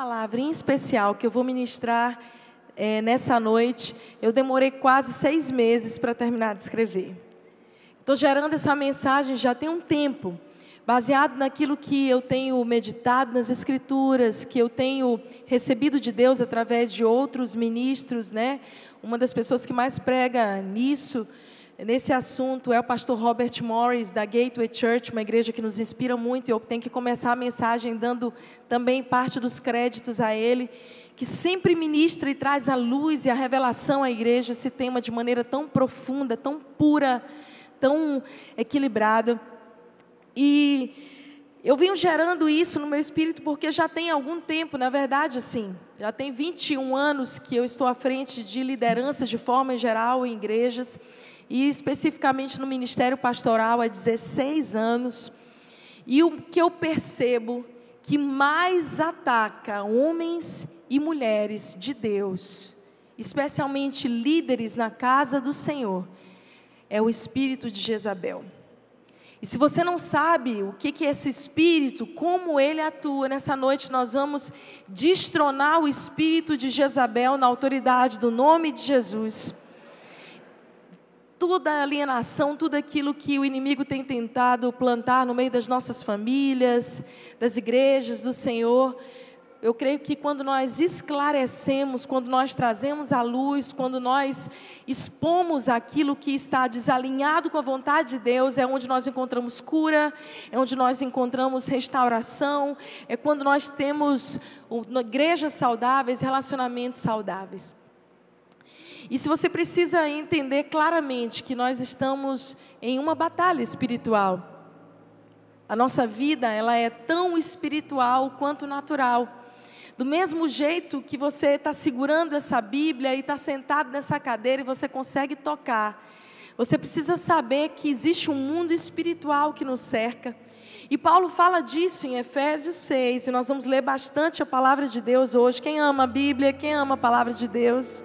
palavra em especial que eu vou ministrar é, nessa noite, eu demorei quase seis meses para terminar de escrever. Estou gerando essa mensagem já tem um tempo, baseado naquilo que eu tenho meditado nas Escrituras, que eu tenho recebido de Deus através de outros ministros, né? Uma das pessoas que mais prega nisso nesse assunto é o pastor Robert Morris, da Gateway Church, uma igreja que nos inspira muito, e eu tenho que começar a mensagem dando também parte dos créditos a ele, que sempre ministra e traz a luz e a revelação à igreja esse tema de maneira tão profunda, tão pura, tão equilibrada. E eu venho gerando isso no meu espírito porque já tem algum tempo, na verdade, assim, já tem 21 anos que eu estou à frente de lideranças de forma geral em igrejas e especificamente no ministério pastoral há 16 anos. E o que eu percebo que mais ataca homens e mulheres de Deus, especialmente líderes na casa do Senhor, é o espírito de Jezabel. E se você não sabe o que, é esse espírito, como ele atua, nessa noite nós vamos destronar o espírito de Jezabel na autoridade do nome de Jesus toda a alienação, tudo aquilo que o inimigo tem tentado plantar no meio das nossas famílias, das igrejas do Senhor. Eu creio que quando nós esclarecemos, quando nós trazemos a luz, quando nós expomos aquilo que está desalinhado com a vontade de Deus, é onde nós encontramos cura, é onde nós encontramos restauração, é quando nós temos igrejas saudáveis, relacionamentos saudáveis. E se você precisa entender claramente que nós estamos em uma batalha espiritual, a nossa vida ela é tão espiritual quanto natural. Do mesmo jeito que você está segurando essa Bíblia e está sentado nessa cadeira e você consegue tocar, você precisa saber que existe um mundo espiritual que nos cerca. E Paulo fala disso em Efésios 6, e nós vamos ler bastante a palavra de Deus hoje. Quem ama a Bíblia, quem ama a palavra de Deus?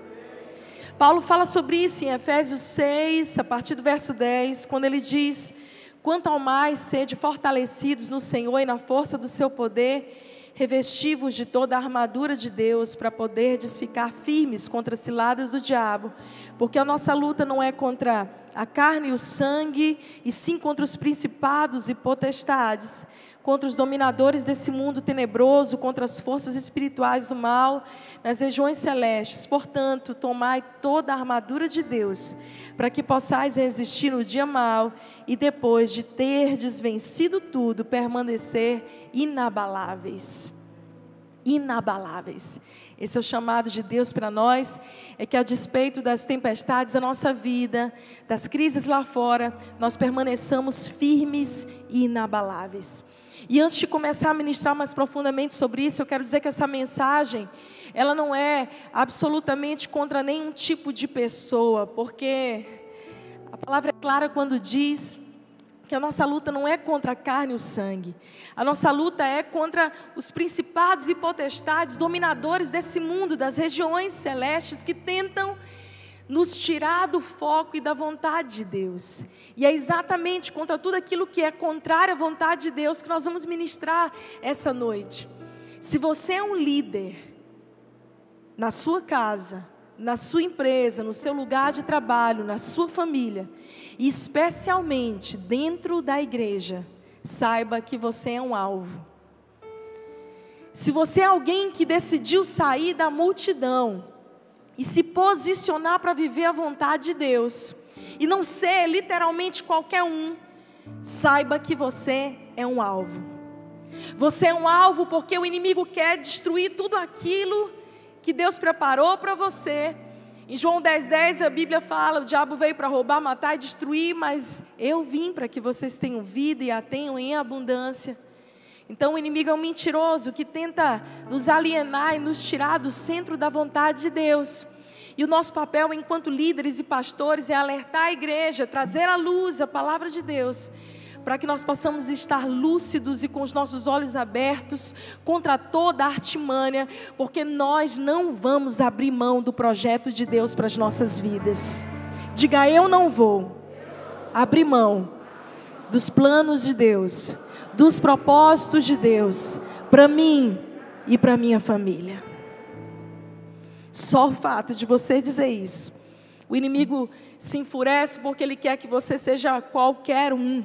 Paulo fala sobre isso em Efésios 6, a partir do verso 10, quando ele diz: Quanto ao mais sede fortalecidos no Senhor e na força do seu poder, revestivos de toda a armadura de Deus, para poderdes ficar firmes contra as ciladas do diabo, porque a nossa luta não é contra a carne e o sangue, e sim contra os principados e potestades contra os dominadores desse mundo tenebroso, contra as forças espirituais do mal nas regiões celestes. Portanto, tomai toda a armadura de Deus, para que possais resistir no dia mal e depois de ter desvencido tudo, permanecer inabaláveis. Inabaláveis. Esse é o chamado de Deus para nós, é que a despeito das tempestades da nossa vida, das crises lá fora, nós permaneçamos firmes e inabaláveis. E antes de começar a ministrar mais profundamente sobre isso, eu quero dizer que essa mensagem, ela não é absolutamente contra nenhum tipo de pessoa, porque a palavra é clara quando diz que a nossa luta não é contra a carne e o sangue. A nossa luta é contra os principados e potestades, dominadores desse mundo, das regiões celestes que tentam nos tirar do foco e da vontade de Deus. E é exatamente contra tudo aquilo que é contrário à vontade de Deus que nós vamos ministrar essa noite. Se você é um líder na sua casa, na sua empresa, no seu lugar de trabalho, na sua família, e especialmente dentro da igreja, saiba que você é um alvo. Se você é alguém que decidiu sair da multidão, e se posicionar para viver a vontade de Deus e não ser literalmente qualquer um, saiba que você é um alvo. Você é um alvo porque o inimigo quer destruir tudo aquilo que Deus preparou para você. Em João 10,10 10, a Bíblia fala: o diabo veio para roubar, matar e destruir, mas eu vim para que vocês tenham vida e a tenham em abundância. Então o inimigo é um mentiroso que tenta nos alienar e nos tirar do centro da vontade de Deus. E o nosso papel enquanto líderes e pastores é alertar a igreja, trazer à luz a palavra de Deus, para que nós possamos estar lúcidos e com os nossos olhos abertos contra toda a artimânia, porque nós não vamos abrir mão do projeto de Deus para as nossas vidas. Diga, eu não vou abrir mão dos planos de Deus dos propósitos de Deus para mim, e para minha família. Só o fato de você dizer isso. O inimigo se enfurece porque ele quer que você seja qualquer um.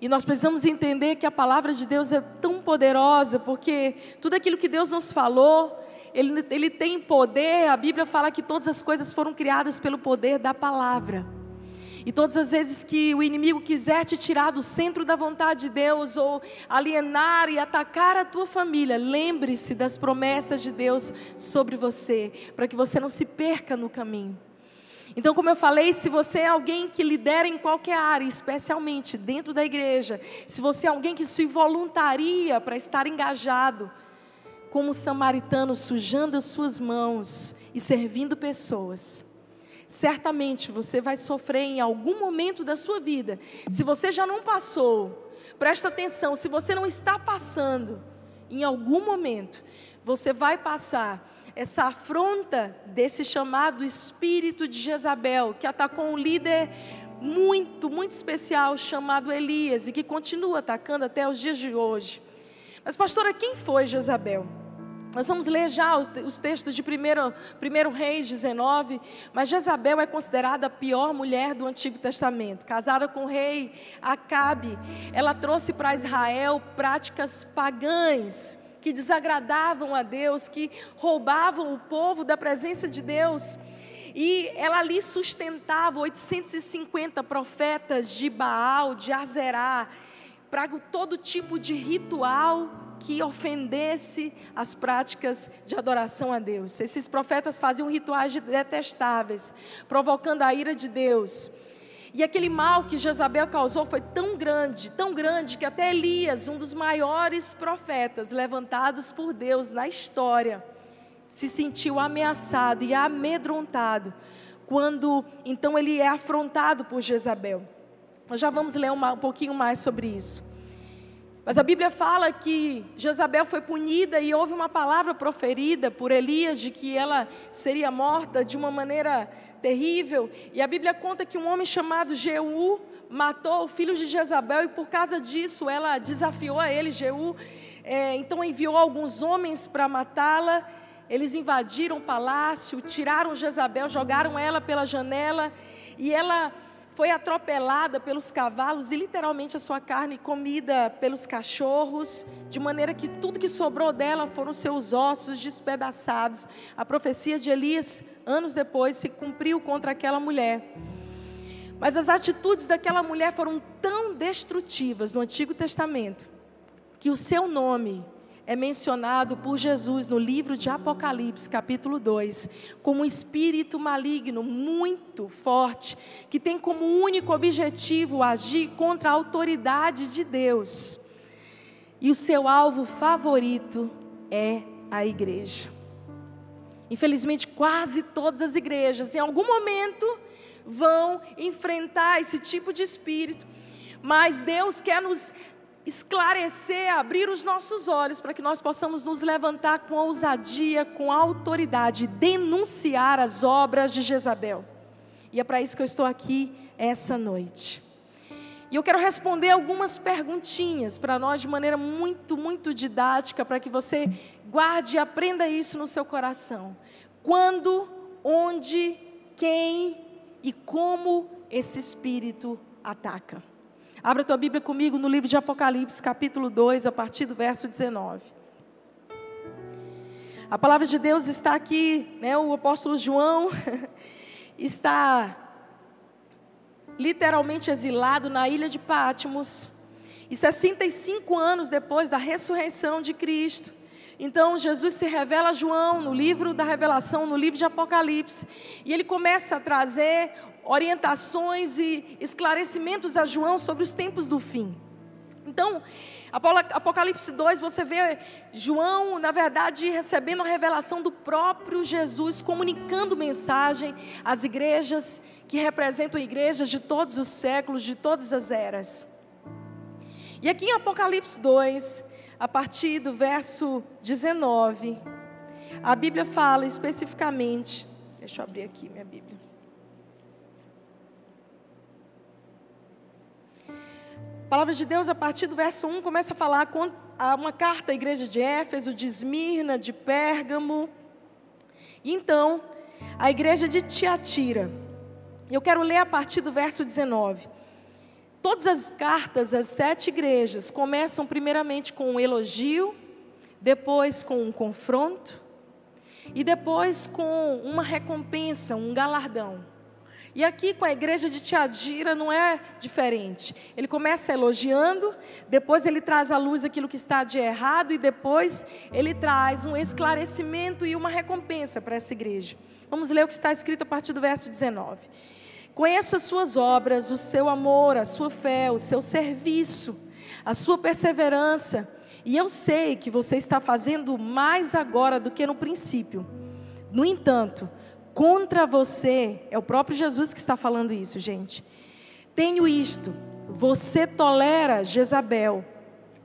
E nós precisamos entender que a palavra de Deus é tão poderosa, porque tudo aquilo que Deus nos falou, ele, ele tem poder. A Bíblia fala que todas as coisas foram criadas pelo poder da palavra. E todas as vezes que o inimigo quiser te tirar do centro da vontade de Deus, ou alienar e atacar a tua família, lembre-se das promessas de Deus sobre você, para que você não se perca no caminho. Então, como eu falei, se você é alguém que lidera em qualquer área, especialmente dentro da igreja, se você é alguém que se voluntaria para estar engajado, como samaritano, sujando as suas mãos e servindo pessoas, certamente você vai sofrer em algum momento da sua vida. Se você já não passou, presta atenção, se você não está passando, em algum momento, você vai passar essa afronta desse chamado espírito de Jezabel, que atacou um líder muito, muito especial chamado Elias e que continua atacando até os dias de hoje. Mas, pastora, quem foi Jezabel? Nós vamos ler já os, os textos de 1 primeiro, primeiro Reis 19, mas Jezabel é considerada a pior mulher do Antigo Testamento. Casada com o rei Acabe, ela trouxe para Israel práticas pagãs que desagradavam a Deus, que roubavam o povo da presença de Deus. E ela ali sustentava 850 profetas de Baal, de Azerá, para todo tipo de ritual que ofendesse as práticas de adoração a Deus. Esses profetas faziam rituais detestáveis, provocando a ira de Deus. E aquele mal que Jezabel causou foi tão grande, tão grande, que até Elias, um dos maiores profetas levantados por Deus na história, se sentiu ameaçado e amedrontado quando então ele é afrontado por Jezabel. Nós já vamos ler um pouquinho mais sobre isso. Mas a Bíblia fala que Jezabel foi punida e houve uma palavra proferida por Elias de que ela seria morta de uma maneira terrível. E a Bíblia conta que um homem chamado Jeú matou o filho de Jezabel e por causa disso ela desafiou a ele, Jeú. É, então enviou alguns homens para matá-la. Eles invadiram o palácio, tiraram Jezabel, jogaram ela pela janela e ela foi atropelada pelos cavalos e literalmente a sua carne comida pelos cachorros, de maneira que tudo que sobrou dela foram seus ossos despedaçados. A profecia de Elias, anos depois, se cumpriu contra aquela mulher. Mas as atitudes daquela mulher foram tão destrutivas no Antigo Testamento, que o seu nome é mencionado por Jesus no livro de Apocalipse, capítulo 2, como um espírito maligno muito forte, que tem como único objetivo agir contra a autoridade de Deus. E o seu alvo favorito é a igreja. Infelizmente, quase todas as igrejas, em algum momento, vão enfrentar esse tipo de espírito, mas Deus quer nos esclarecer, abrir os nossos olhos para que nós possamos nos levantar com ousadia, com autoridade, denunciar as obras de Jezabel. E é para isso que eu estou aqui essa noite. E eu quero responder algumas perguntinhas para nós de maneira muito, muito didática, para que você guarde e aprenda isso no seu coração. Quando, onde, quem e como esse espírito ataca. Abra tua Bíblia comigo no livro de Apocalipse, capítulo 2, a partir do verso 19. A palavra de Deus está aqui, né? O apóstolo João está literalmente exilado na ilha de Pátimos. E 65 anos depois da ressurreição de Cristo, então Jesus se revela a João no livro da Revelação, no livro de Apocalipse, e ele começa a trazer orientações e esclarecimentos a João sobre os tempos do fim. Então, Apocalipse 2, você vê João, na verdade, recebendo a revelação do próprio Jesus, comunicando mensagem às igrejas que representam igrejas de todos os séculos, de todas as eras. E aqui em Apocalipse 2, a partir do verso 19, a Bíblia fala especificamente, deixa eu abrir aqui minha Bíblia. A palavra de Deus, a partir do verso 1, começa a falar com uma carta à igreja de Éfeso, de Esmirna, de Pérgamo. E então, a igreja de Tiatira. Eu quero ler a partir do verso 19. Todas as cartas às sete igrejas começam primeiramente com um elogio, depois com um confronto e depois com uma recompensa, um galardão. E aqui com a igreja de Tiadira não é diferente. Ele começa elogiando, depois ele traz à luz aquilo que está de errado e depois ele traz um esclarecimento e uma recompensa para essa igreja. Vamos ler o que está escrito a partir do verso 19. Conheço as suas obras, o seu amor, a sua fé, o seu serviço, a sua perseverança, e eu sei que você está fazendo mais agora do que no princípio. No entanto, contra você, é o próprio Jesus que está falando isso, gente. Tenho isto, você tolera Jezabel,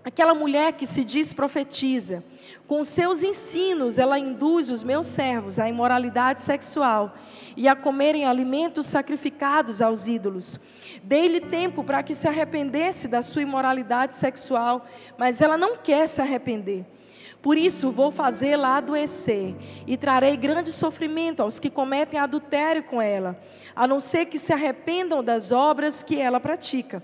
aquela mulher que se diz profetiza. Com seus ensinos, ela induz os meus servos à imoralidade sexual e a comerem alimentos sacrificados aos ídolos. Dei-lhe tempo para que se arrependesse da sua imoralidade sexual, mas ela não quer se arrepender. Por isso vou fazê-la adoecer e trarei grande sofrimento aos que cometem adultério com ela, a não ser que se arrependam das obras que ela pratica.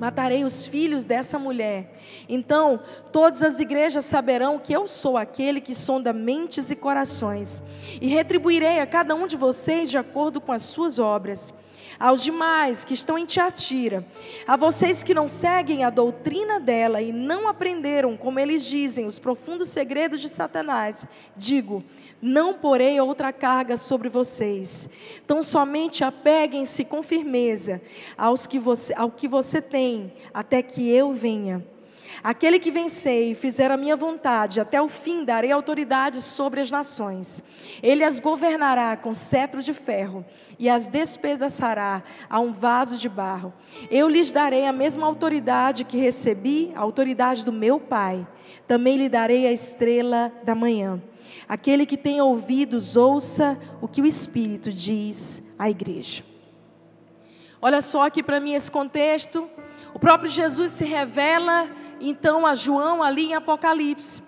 Matarei os filhos dessa mulher. Então, todas as igrejas saberão que eu sou aquele que sonda mentes e corações, e retribuirei a cada um de vocês de acordo com as suas obras aos demais que estão em Tiatira, a vocês que não seguem a doutrina dela e não aprenderam, como eles dizem, os profundos segredos de Satanás, digo: não porei outra carga sobre vocês. Então somente apeguem-se com firmeza aos que você, ao que você tem, até que eu venha. Aquele que vencer e fizer a minha vontade, até o fim darei autoridade sobre as nações. Ele as governará com cetro de ferro e as despedaçará a um vaso de barro. Eu lhes darei a mesma autoridade que recebi, a autoridade do meu Pai. Também lhe darei a estrela da manhã. Aquele que tem ouvidos, ouça o que o Espírito diz à igreja. Olha só aqui para mim esse contexto. O próprio Jesus se revela então a João ali em Apocalipse.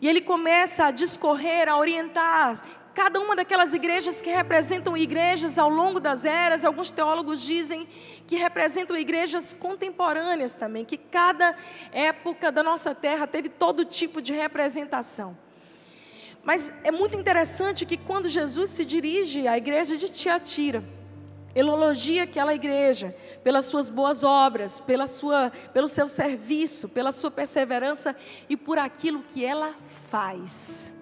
E ele começa a discorrer, a orientar cada uma daquelas igrejas que representam igrejas ao longo das eras, alguns teólogos dizem que representam igrejas contemporâneas também, que cada época da nossa terra teve todo tipo de representação. Mas é muito interessante que quando Jesus se dirige à igreja de Tiatira, ele elogia aquela igreja pelas suas boas obras, pela sua, pelo seu serviço, pela sua perseverança e por aquilo que ela faz.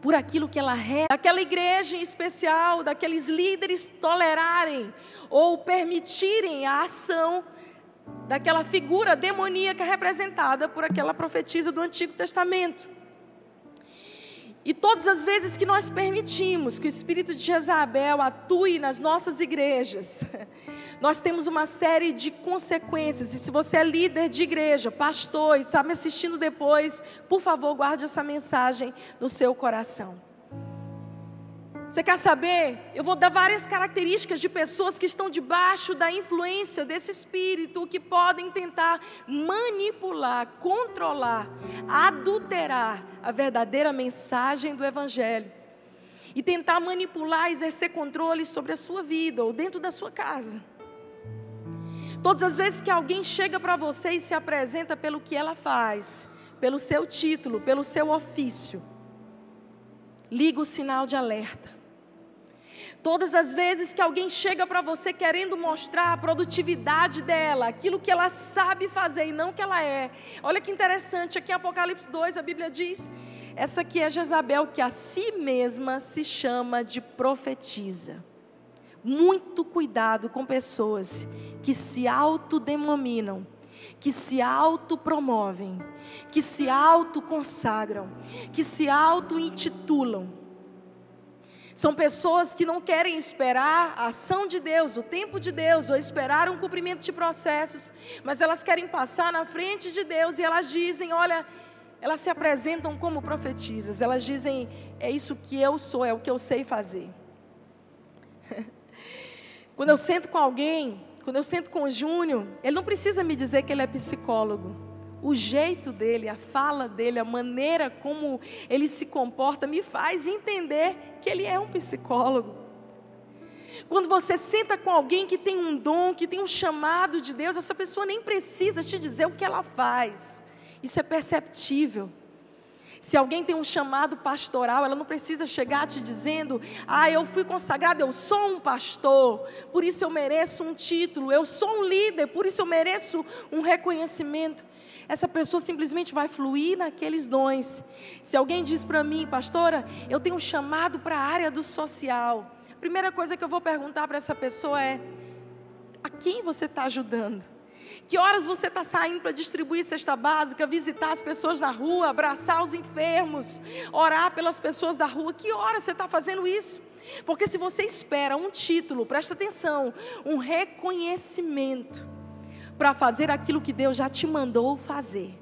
Por aquilo que ela é. Daquela igreja em especial, daqueles líderes tolerarem ou permitirem a ação daquela figura demoníaca representada por aquela profetisa do Antigo Testamento. E todas as vezes que nós permitimos que o espírito de Jezabel atue nas nossas igrejas, nós temos uma série de consequências. E se você é líder de igreja, pastor, e está me assistindo depois, por favor, guarde essa mensagem no seu coração. Você quer saber? Eu vou dar várias características de pessoas que estão debaixo da influência desse espírito, que podem tentar manipular, controlar, adulterar a verdadeira mensagem do Evangelho. E tentar manipular, exercer controle sobre a sua vida ou dentro da sua casa. Todas as vezes que alguém chega para você e se apresenta pelo que ela faz, pelo seu título, pelo seu ofício, liga o sinal de alerta. Todas as vezes que alguém chega para você querendo mostrar a produtividade dela, aquilo que ela sabe fazer e não que ela é. Olha que interessante, aqui em Apocalipse 2 a Bíblia diz: essa aqui é Jezabel que a si mesma se chama de profetiza. Muito cuidado com pessoas que se autodenominam, que se autopromovem, que se autoconsagram, que se auto-intitulam são pessoas que não querem esperar a ação de Deus, o tempo de Deus, ou esperar um cumprimento de processos, mas elas querem passar na frente de Deus e elas dizem: olha, elas se apresentam como profetisas, elas dizem: é isso que eu sou, é o que eu sei fazer. Quando eu sento com alguém quando eu sento com o Júnior, ele não precisa me dizer que ele é psicólogo. O jeito dele, a fala dele, a maneira como ele se comporta me faz entender que ele é um psicólogo. Quando você senta com alguém que tem um dom, que tem um chamado de Deus, essa pessoa nem precisa te dizer o que ela faz. Isso é perceptível. Se alguém tem um chamado pastoral, ela não precisa chegar te dizendo: "Ah, eu fui consagrado, eu sou um pastor, por isso eu mereço um título, eu sou um líder, por isso eu mereço um reconhecimento". Essa pessoa simplesmente vai fluir naqueles dons. Se alguém diz para mim, pastora, eu tenho um chamado para a área do social, a primeira coisa que eu vou perguntar para essa pessoa é: a quem você está ajudando? Que horas você está saindo para distribuir cesta básica, visitar as pessoas na rua, abraçar os enfermos, orar pelas pessoas da rua? Que horas você está fazendo isso? Porque se você espera um título, presta atenção, um reconhecimento para fazer aquilo que Deus já te mandou fazer.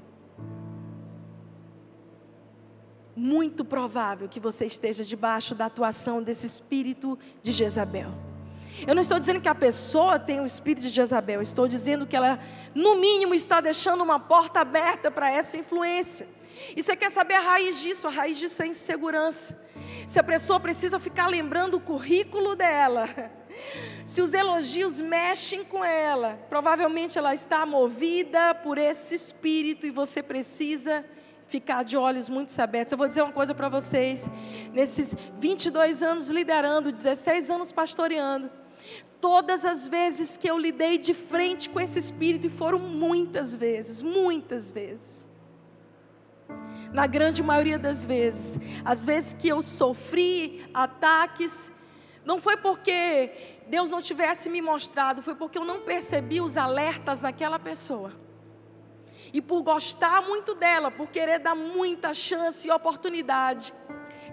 Muito provável que você esteja debaixo da atuação desse espírito de Jezabel. Eu não estou dizendo que a pessoa tem o espírito de Jezabel, estou dizendo que ela, no mínimo, está deixando uma porta aberta para essa influência. E você quer saber a raiz disso? A raiz disso é insegurança. Se a pessoa precisa ficar lembrando o currículo dela, se os elogios mexem com ela, provavelmente ela está movida por esse espírito e você precisa ficar de olhos muito abertos. Eu vou dizer uma coisa para vocês: nesses 22 anos liderando, 16 anos pastoreando, Todas as vezes que eu lidei de frente com esse espírito, e foram muitas vezes, muitas vezes. Na grande maioria das vezes, as vezes que eu sofri ataques, não foi porque Deus não tivesse me mostrado, foi porque eu não percebi os alertas naquela pessoa. E por gostar muito dela, por querer dar muita chance e oportunidade,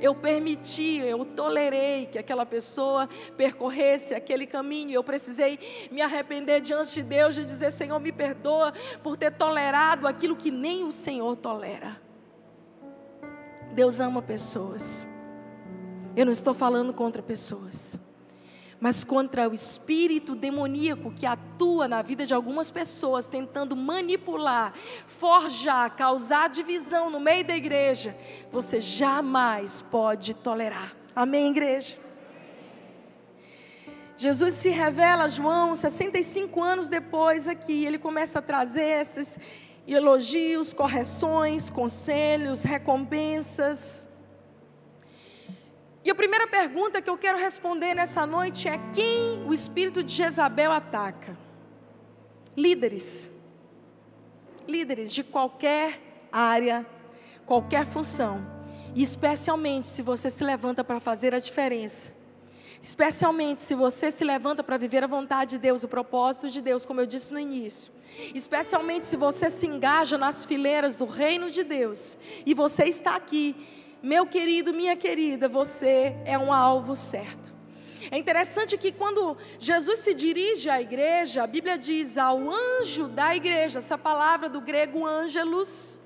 eu permiti, eu tolerei que aquela pessoa percorresse aquele caminho. Eu precisei me arrepender diante de Deus e dizer: Senhor, me perdoa por ter tolerado aquilo que nem o Senhor tolera. Deus ama pessoas. Eu não estou falando contra pessoas mas contra o espírito demoníaco que atua na vida de algumas pessoas, tentando manipular, forjar, causar divisão no meio da igreja, você jamais pode tolerar. Amém, igreja? Jesus se revela a João 65 anos depois aqui, ele começa a trazer esses elogios, correções, conselhos, recompensas. E a primeira pergunta que eu quero responder nessa noite é: quem o espírito de Jezabel ataca? Líderes. Líderes de qualquer área, qualquer função. E especialmente se você se levanta para fazer a diferença. Especialmente se você se levanta para viver a vontade de Deus, o propósito de Deus, como eu disse no início. Especialmente se você se engaja nas fileiras do reino de Deus. E você está aqui meu querido, minha querida, você é um alvo certo. É interessante que quando Jesus se dirige à igreja, a Bíblia diz ao anjo da igreja, essa palavra do grego ângelos,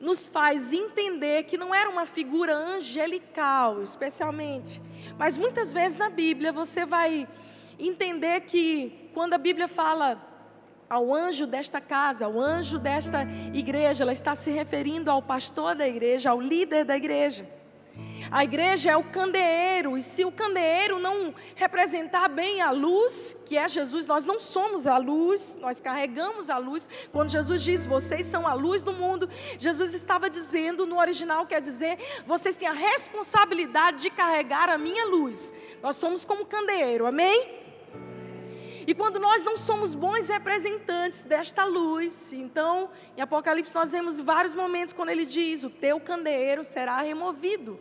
nos faz entender que não era uma figura angelical, especialmente. Mas muitas vezes na Bíblia você vai entender que quando a Bíblia fala ao anjo desta casa, ao anjo desta igreja, ela está se referindo ao pastor da igreja, ao líder da igreja. A igreja é o candeeiro, e se o candeeiro não representar bem a luz, que é Jesus, nós não somos a luz, nós carregamos a luz. Quando Jesus diz, vocês são a luz do mundo, Jesus estava dizendo, no original quer dizer, vocês têm a responsabilidade de carregar a minha luz. Nós somos como candeeiro, amém? E quando nós não somos bons representantes desta luz, então, em Apocalipse nós vemos vários momentos quando ele diz: O teu candeeiro será removido.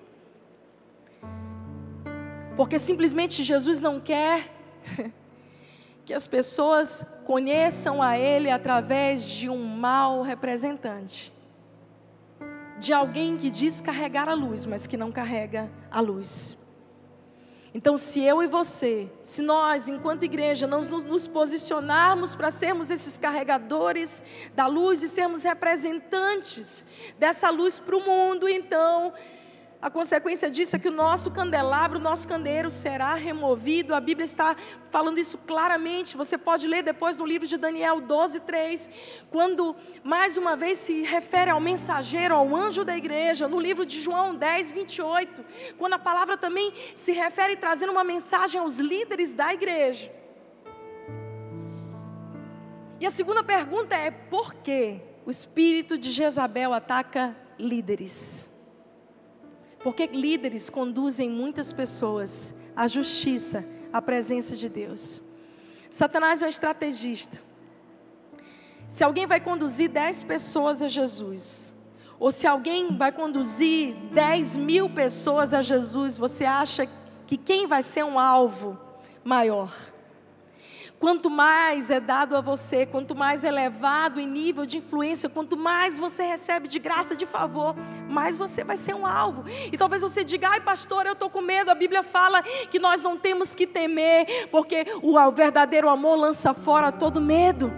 Porque simplesmente Jesus não quer que as pessoas conheçam a Ele através de um mau representante. De alguém que diz carregar a luz, mas que não carrega a luz. Então, se eu e você, se nós, enquanto igreja, não nos, posicionarmos para sermos esses carregadores da luz e sermos representantes dessa luz para o mundo, então a consequência disso é que o nosso candelabro, o nosso candeeiro será removido. A Bíblia está falando isso claramente. Você pode ler depois no livro de Daniel 12, 3, quando mais uma vez se refere ao mensageiro, ao anjo da igreja. No livro de João 10, 28, quando a palavra também se refere trazendo uma mensagem aos líderes da igreja. E a segunda pergunta é: por que o espírito de Jezabel ataca líderes? Porque líderes conduzem muitas pessoas à justiça, à presença de Deus. Satanás é um estrategista. Se alguém vai conduzir dez pessoas a Jesus, ou se alguém vai conduzir dez mil pessoas a Jesus, você acha que quem vai ser um alvo maior? Quanto mais é dado a você, quanto mais elevado em nível de influência, quanto mais você recebe de graça, de favor, mais você vai ser um alvo. E talvez você diga, ai pastor, eu estou com medo. A Bíblia fala que nós não temos que temer, porque o verdadeiro amor lança fora todo medo.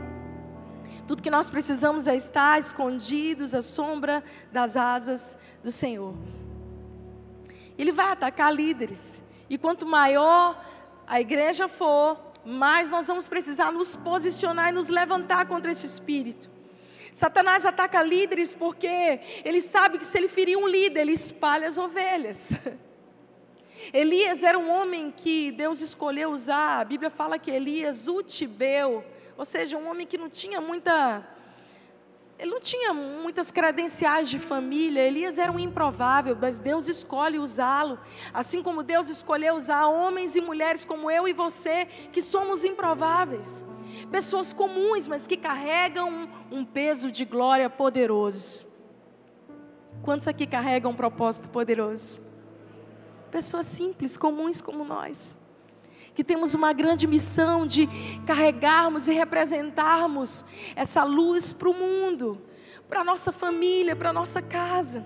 Tudo que nós precisamos é estar escondidos à sombra das asas do Senhor. Ele vai atacar líderes. E quanto maior a igreja for, mais nós vamos precisar nos posicionar e nos levantar contra esse espírito. Satanás ataca líderes porque ele sabe que se ele ferir um líder, ele espalha as ovelhas. Elias era um homem que Deus escolheu usar. A Bíblia fala que Elias, o Tibeu, ou seja, um homem que não tinha muita ele não tinha muitas credenciais de família, Elias era um improvável, mas Deus escolhe usá-lo. Assim como Deus escolheu usar homens e mulheres como eu e você, que somos improváveis. Pessoas comuns, mas que carregam um, peso de glória poderoso. Quantos aqui carregam um propósito poderoso? Pessoas simples, comuns como nós que temos uma grande missão de carregarmos e representarmos essa luz para o mundo, para a nossa família, para a nossa casa.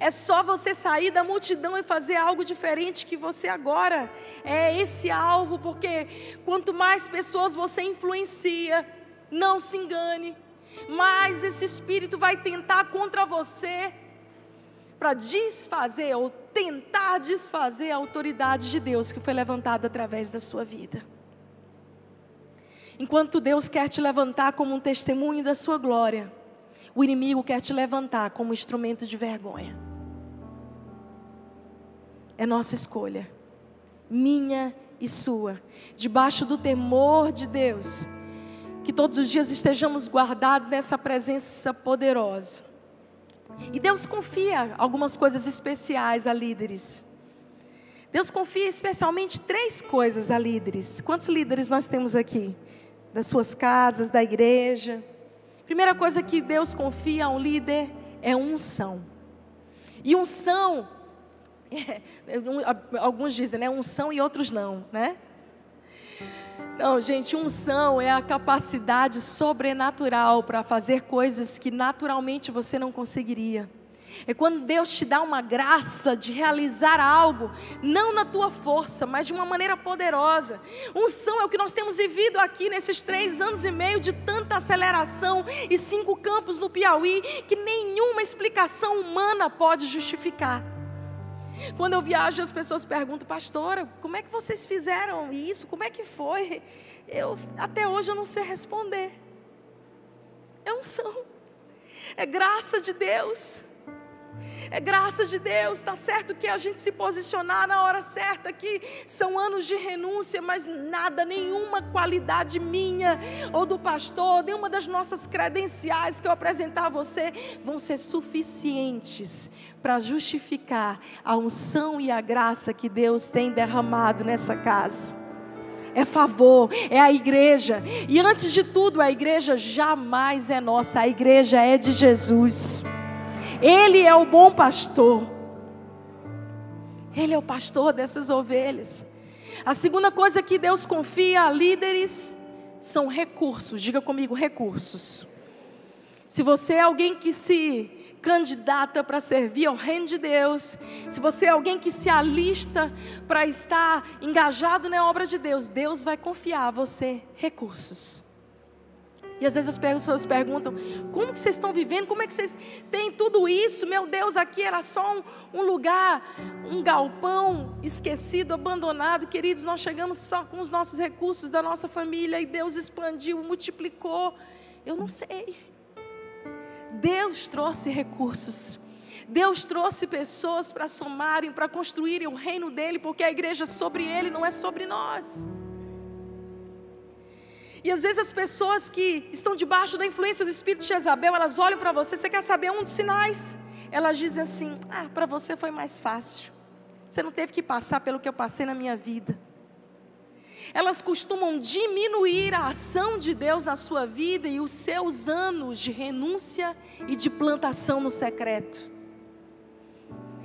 É só você sair da multidão e fazer algo diferente que você agora é esse alvo, porque quanto mais pessoas você influencia, não se engane, mais esse espírito vai tentar contra você para desfazer ou tentar desfazer a autoridade de Deus que foi levantada através da sua vida. Enquanto Deus quer te levantar como um testemunho da sua glória, o inimigo quer te levantar como instrumento de vergonha. É nossa escolha, minha e sua, debaixo do temor de Deus, que todos os dias estejamos guardados nessa presença poderosa e Deus confia algumas coisas especiais a líderes. Deus confia especialmente três coisas a líderes. Quantos líderes nós temos aqui? Das suas casas, da igreja. Primeira coisa que Deus confia a um líder é unção. E unção, é, alguns dizem, né? Unção e outros não, né? Não, gente, unção é a capacidade sobrenatural para fazer coisas que naturalmente você não conseguiria. É quando Deus te dá uma graça de realizar algo, não na tua força, mas de uma maneira poderosa. Unção é o que nós temos vivido aqui nesses três anos e meio de tanta aceleração e cinco campos no Piauí que nenhuma explicação humana pode justificar. Quando eu viajo, as pessoas perguntam, pastora, como é que vocês fizeram isso? Como é que foi? Eu até hoje eu não sei responder. É unção. É graça de Deus. É graça de Deus, está certo que a gente se posicionar na hora certa, que são anos de renúncia, mas nada, nenhuma qualidade minha ou do pastor, nenhuma das nossas credenciais que eu apresentar a você vão ser suficientes para justificar a unção e a graça que Deus tem derramado nessa casa é favor, é a igreja. E antes de tudo, a igreja jamais é nossa, a igreja é de Jesus. Ele é o bom pastor. Ele é o pastor dessas ovelhas. A segunda coisa que Deus confia a líderes são recursos. Diga comigo, recursos. Se você é alguém que se candidata para servir ao reino de Deus, se você é alguém que se alista para estar engajado na obra de Deus, Deus vai confiar a você recursos. E às vezes as pessoas perguntam: como que vocês estão vivendo? Como é que vocês têm tudo isso? Meu Deus, aqui era só um, um, lugar, um galpão esquecido, abandonado. Queridos, nós chegamos só com os nossos recursos da nossa família e Deus expandiu, multiplicou. Eu não sei. Deus trouxe recursos. Deus trouxe pessoas para somarem, para construírem o reino dele, porque a igreja é sobre ele, não é sobre nós. E às vezes as pessoas que estão debaixo da influência do espírito de Jezabel, elas olham para você, você quer saber um dos sinais? Elas dizem assim: "Ah, para você foi mais fácil. Você não teve que passar pelo que eu passei na minha vida." Elas costumam diminuir a ação de Deus na sua vida e os seus anos de renúncia e de plantação no secreto.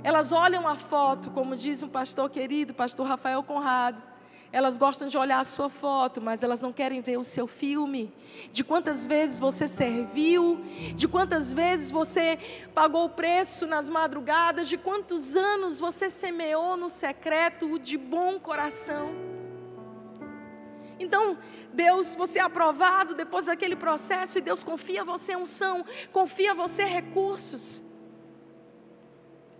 Elas olham a foto, como diz um pastor querido, pastor Rafael Conrado elas gostam de olhar a sua foto, mas elas não querem ver o seu filme. De quantas vezes você serviu, de quantas vezes você pagou o preço nas madrugadas, de quantos anos você semeou no secreto de bom coração. Então, Deus, você é aprovado depois daquele processo e Deus confia você unção, confia você recursos.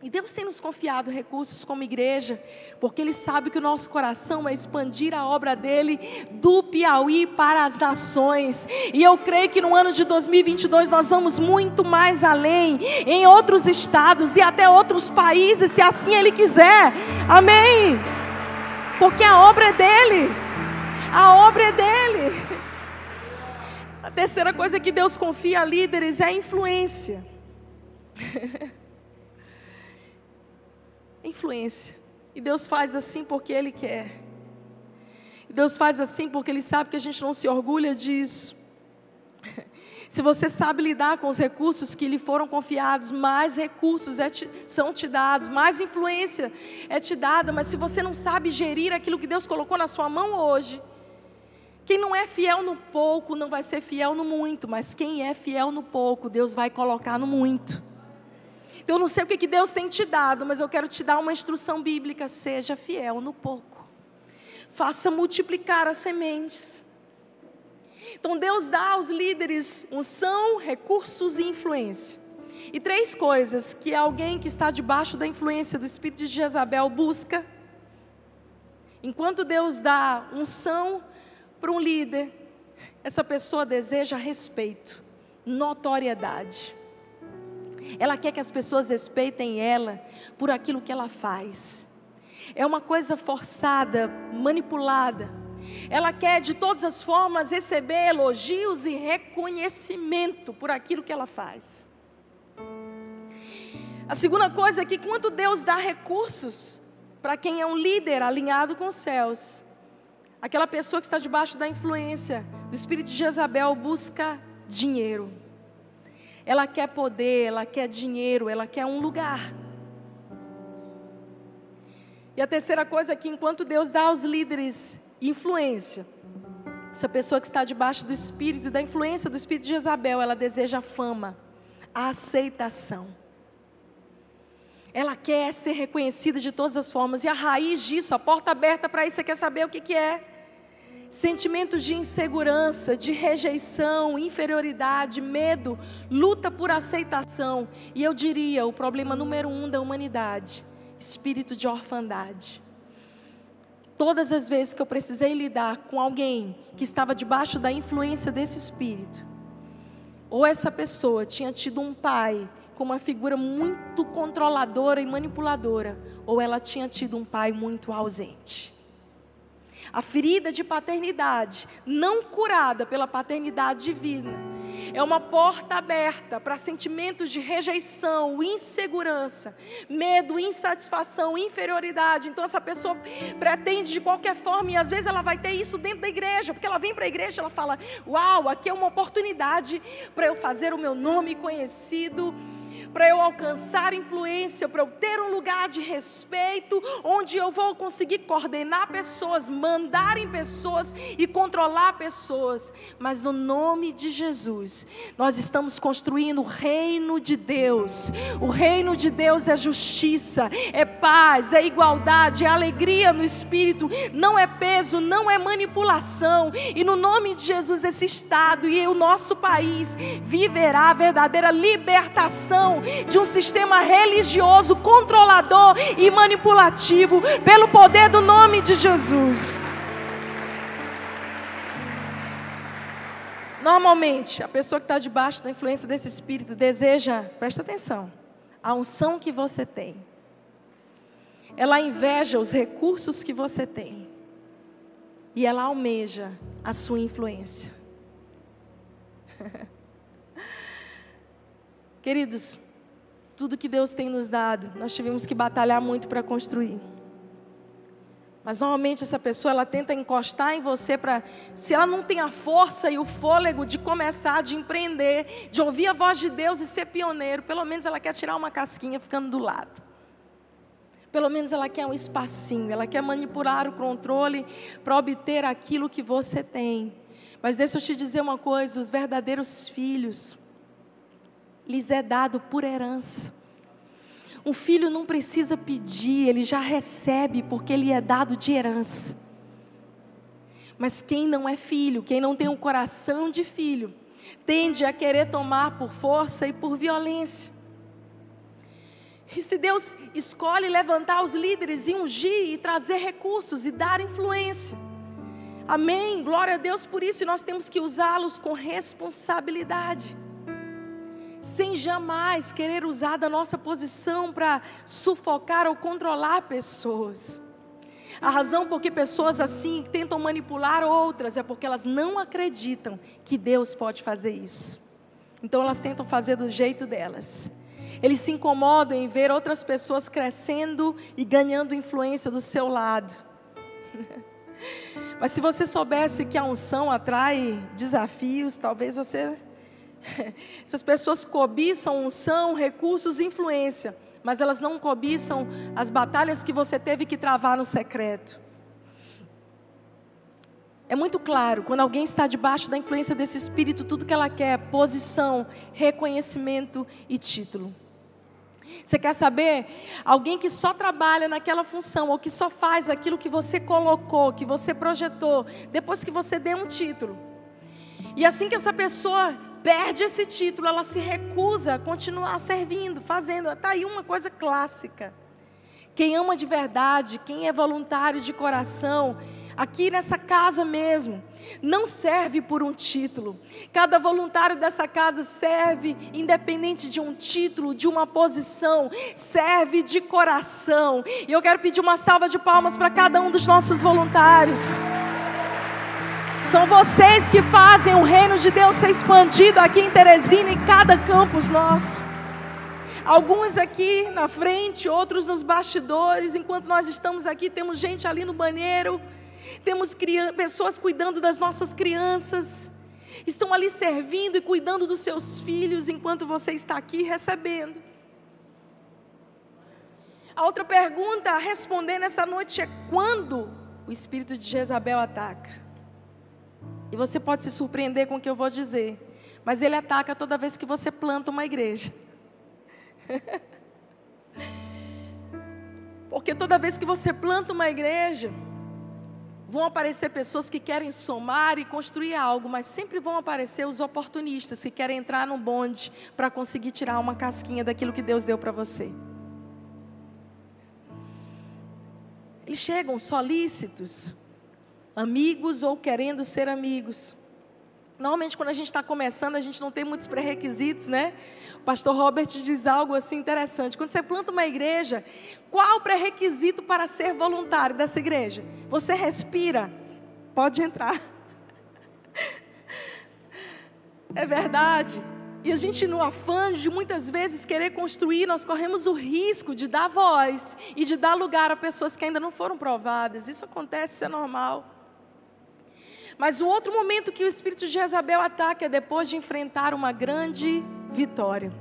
E Deus tem nos confiado recursos como igreja, porque Ele sabe que o nosso coração é expandir a obra dele do Piauí para as nações. E eu creio que no ano de 2022 nós vamos muito mais além, em outros estados e até outros países, se assim Ele quiser. Amém? Porque a obra é dele, a obra é dele. A terceira coisa que Deus confia a líderes é a influência. influência. E Deus faz assim porque Ele quer. E Deus faz assim porque Ele sabe que a gente não se orgulha disso. Se você sabe lidar com os recursos que lhe foram confiados, mais recursos é te, são te dados, mais influência é te dada. Mas se você não sabe gerir aquilo que Deus colocou na sua mão hoje, quem não é fiel no pouco não vai ser fiel no muito, mas quem é fiel no pouco, Deus vai colocar no muito. Então, eu não sei o que, que Deus tem te dado, mas eu quero te dar uma instrução bíblica: seja fiel no pouco, faça multiplicar as sementes. Então, Deus dá aos líderes unção, recursos e influência. E três coisas que alguém que está debaixo da influência do espírito de Jezabel busca. Enquanto Deus dá unção para um líder, essa pessoa deseja respeito, notoriedade. Ela quer que as pessoas respeitem ela por aquilo que ela faz. É uma coisa forçada, manipulada. Ela quer de todas as formas receber elogios e reconhecimento por aquilo que ela faz. A segunda coisa é que quando Deus dá recursos para quem é um líder alinhado com os céus, aquela pessoa que está debaixo da influência do espírito de Jezabel busca dinheiro. Ela quer poder, ela quer dinheiro, ela quer um lugar. E a terceira coisa é que enquanto Deus dá aos líderes influência, essa pessoa que está debaixo do espírito, da influência do espírito de Jezabel, ela deseja fama, a aceitação. Ela quer ser reconhecida de todas as formas. E a raiz disso, a porta aberta para isso, você quer saber o que, que é? Sentimentos de insegurança, de rejeição, inferioridade, medo, luta por aceitação. E eu diria: o problema número um da humanidade, espírito de orfandade. Todas as vezes que eu precisei lidar com alguém que estava debaixo da influência desse espírito, ou essa pessoa tinha tido um pai com uma figura muito controladora e manipuladora, ou ela tinha tido um pai muito ausente. A ferida de paternidade, não curada pela paternidade divina, é uma porta aberta para sentimentos de rejeição, insegurança, medo, insatisfação, inferioridade. Então essa pessoa pretende de qualquer forma e às vezes ela vai ter isso dentro da igreja, porque ela vem para a igreja, ela fala: "Uau, aqui é uma oportunidade para eu fazer o meu nome conhecido" para eu alcançar influência, para eu ter um lugar de respeito, onde eu vou conseguir coordenar pessoas, mandar em pessoas e controlar pessoas. Mas no nome de Jesus, nós estamos construindo o reino de Deus. O reino de Deus é justiça, é paz, é igualdade, é alegria no espírito, não é peso, não é manipulação. E no nome de Jesus, esse estado e o nosso país viverá a verdadeira libertação de um sistema religioso controlador e manipulativo, pelo poder do nome de Jesus. Normalmente, a pessoa que está debaixo da influência desse espírito deseja, presta atenção, a unção que você tem. Ela inveja os recursos que você tem. E ela almeja a sua influência. Queridos, tudo que Deus tem nos dado, nós tivemos que batalhar muito para construir. Mas normalmente essa pessoa ela tenta encostar em você para, se ela não tem a força e o fôlego de começar, de empreender, de ouvir a voz de Deus e ser pioneiro, pelo menos ela quer tirar uma casquinha ficando do lado. Pelo menos ela quer um espacinho, ela quer manipular o controle para obter aquilo que você tem. Mas deixa eu te dizer uma coisa: os verdadeiros filhos, lhes é dado por herança. Um filho não precisa pedir, ele já recebe porque ele é dado de herança. Mas quem não é filho, quem não tem um coração de filho, tende a querer tomar por força e por violência. E se Deus escolhe levantar os líderes e ungir e trazer recursos e dar influência, amém, glória a Deus por isso, e nós temos que usá-los com responsabilidade sem jamais querer usar da nossa posição para sufocar ou controlar pessoas. A razão por que pessoas assim tentam manipular outras é porque elas não acreditam que Deus pode fazer isso. Então elas tentam fazer do jeito delas. Eles se incomodam em ver outras pessoas crescendo e ganhando influência do seu lado. Mas se você soubesse que a unção atrai desafios, talvez você Essas pessoas cobiçam unção, recursos, influência, mas elas não cobiçam as batalhas que você teve que travar no secreto. É muito claro, quando alguém está debaixo da influência desse espírito, tudo que ela quer é posição, reconhecimento e título. Você quer saber? Alguém que só trabalha naquela função, ou que só faz aquilo que você colocou, que você projetou, depois que você deu um título. E assim que essa pessoa perde esse título, ela se recusa a continuar servindo, fazendo. Está aí uma coisa clássica. Quem ama de verdade, quem é voluntário de coração, aqui nessa casa mesmo, não serve por um título. Cada voluntário dessa casa serve independente de um título, de uma posição, serve de coração. E eu quero pedir uma salva de palmas para cada um dos nossos voluntários. São vocês que fazem o reino de Deus ser expandido aqui em Teresina, em cada campus nosso. Alguns aqui na frente, outros nos bastidores. Enquanto nós estamos aqui, temos gente ali no banheiro, temos pessoas cuidando das nossas crianças, estão ali servindo e cuidando dos seus filhos, enquanto você está aqui recebendo. A outra pergunta a responder nessa noite é: quando o espírito de Jezabel ataca? E você pode se surpreender com o que eu vou dizer. Mas ele ataca toda vez que você planta uma igreja. Porque toda vez que você planta uma igreja, vão aparecer pessoas que querem somar e construir algo, mas sempre vão aparecer os oportunistas que querem entrar no bonde para conseguir tirar uma casquinha daquilo que Deus deu para você. Eles chegam solícitos, amigos ou querendo ser amigos. Normalmente, quando a gente está começando, a gente não tem muitos pré-requisitos, né? O pastor Robert diz algo assim interessante. Quando você planta uma igreja, qual o pré-requisito para ser voluntário dessa igreja? Você respira, pode entrar. É verdade. E a gente, no afã de muitas vezes querer construir, nós corremos o risco de dar voz e de dar lugar a pessoas que ainda não foram provadas. Isso acontece, isso é normal. Mas o outro momento que o espírito de Jezabel ataca é depois de enfrentar uma grande vitória.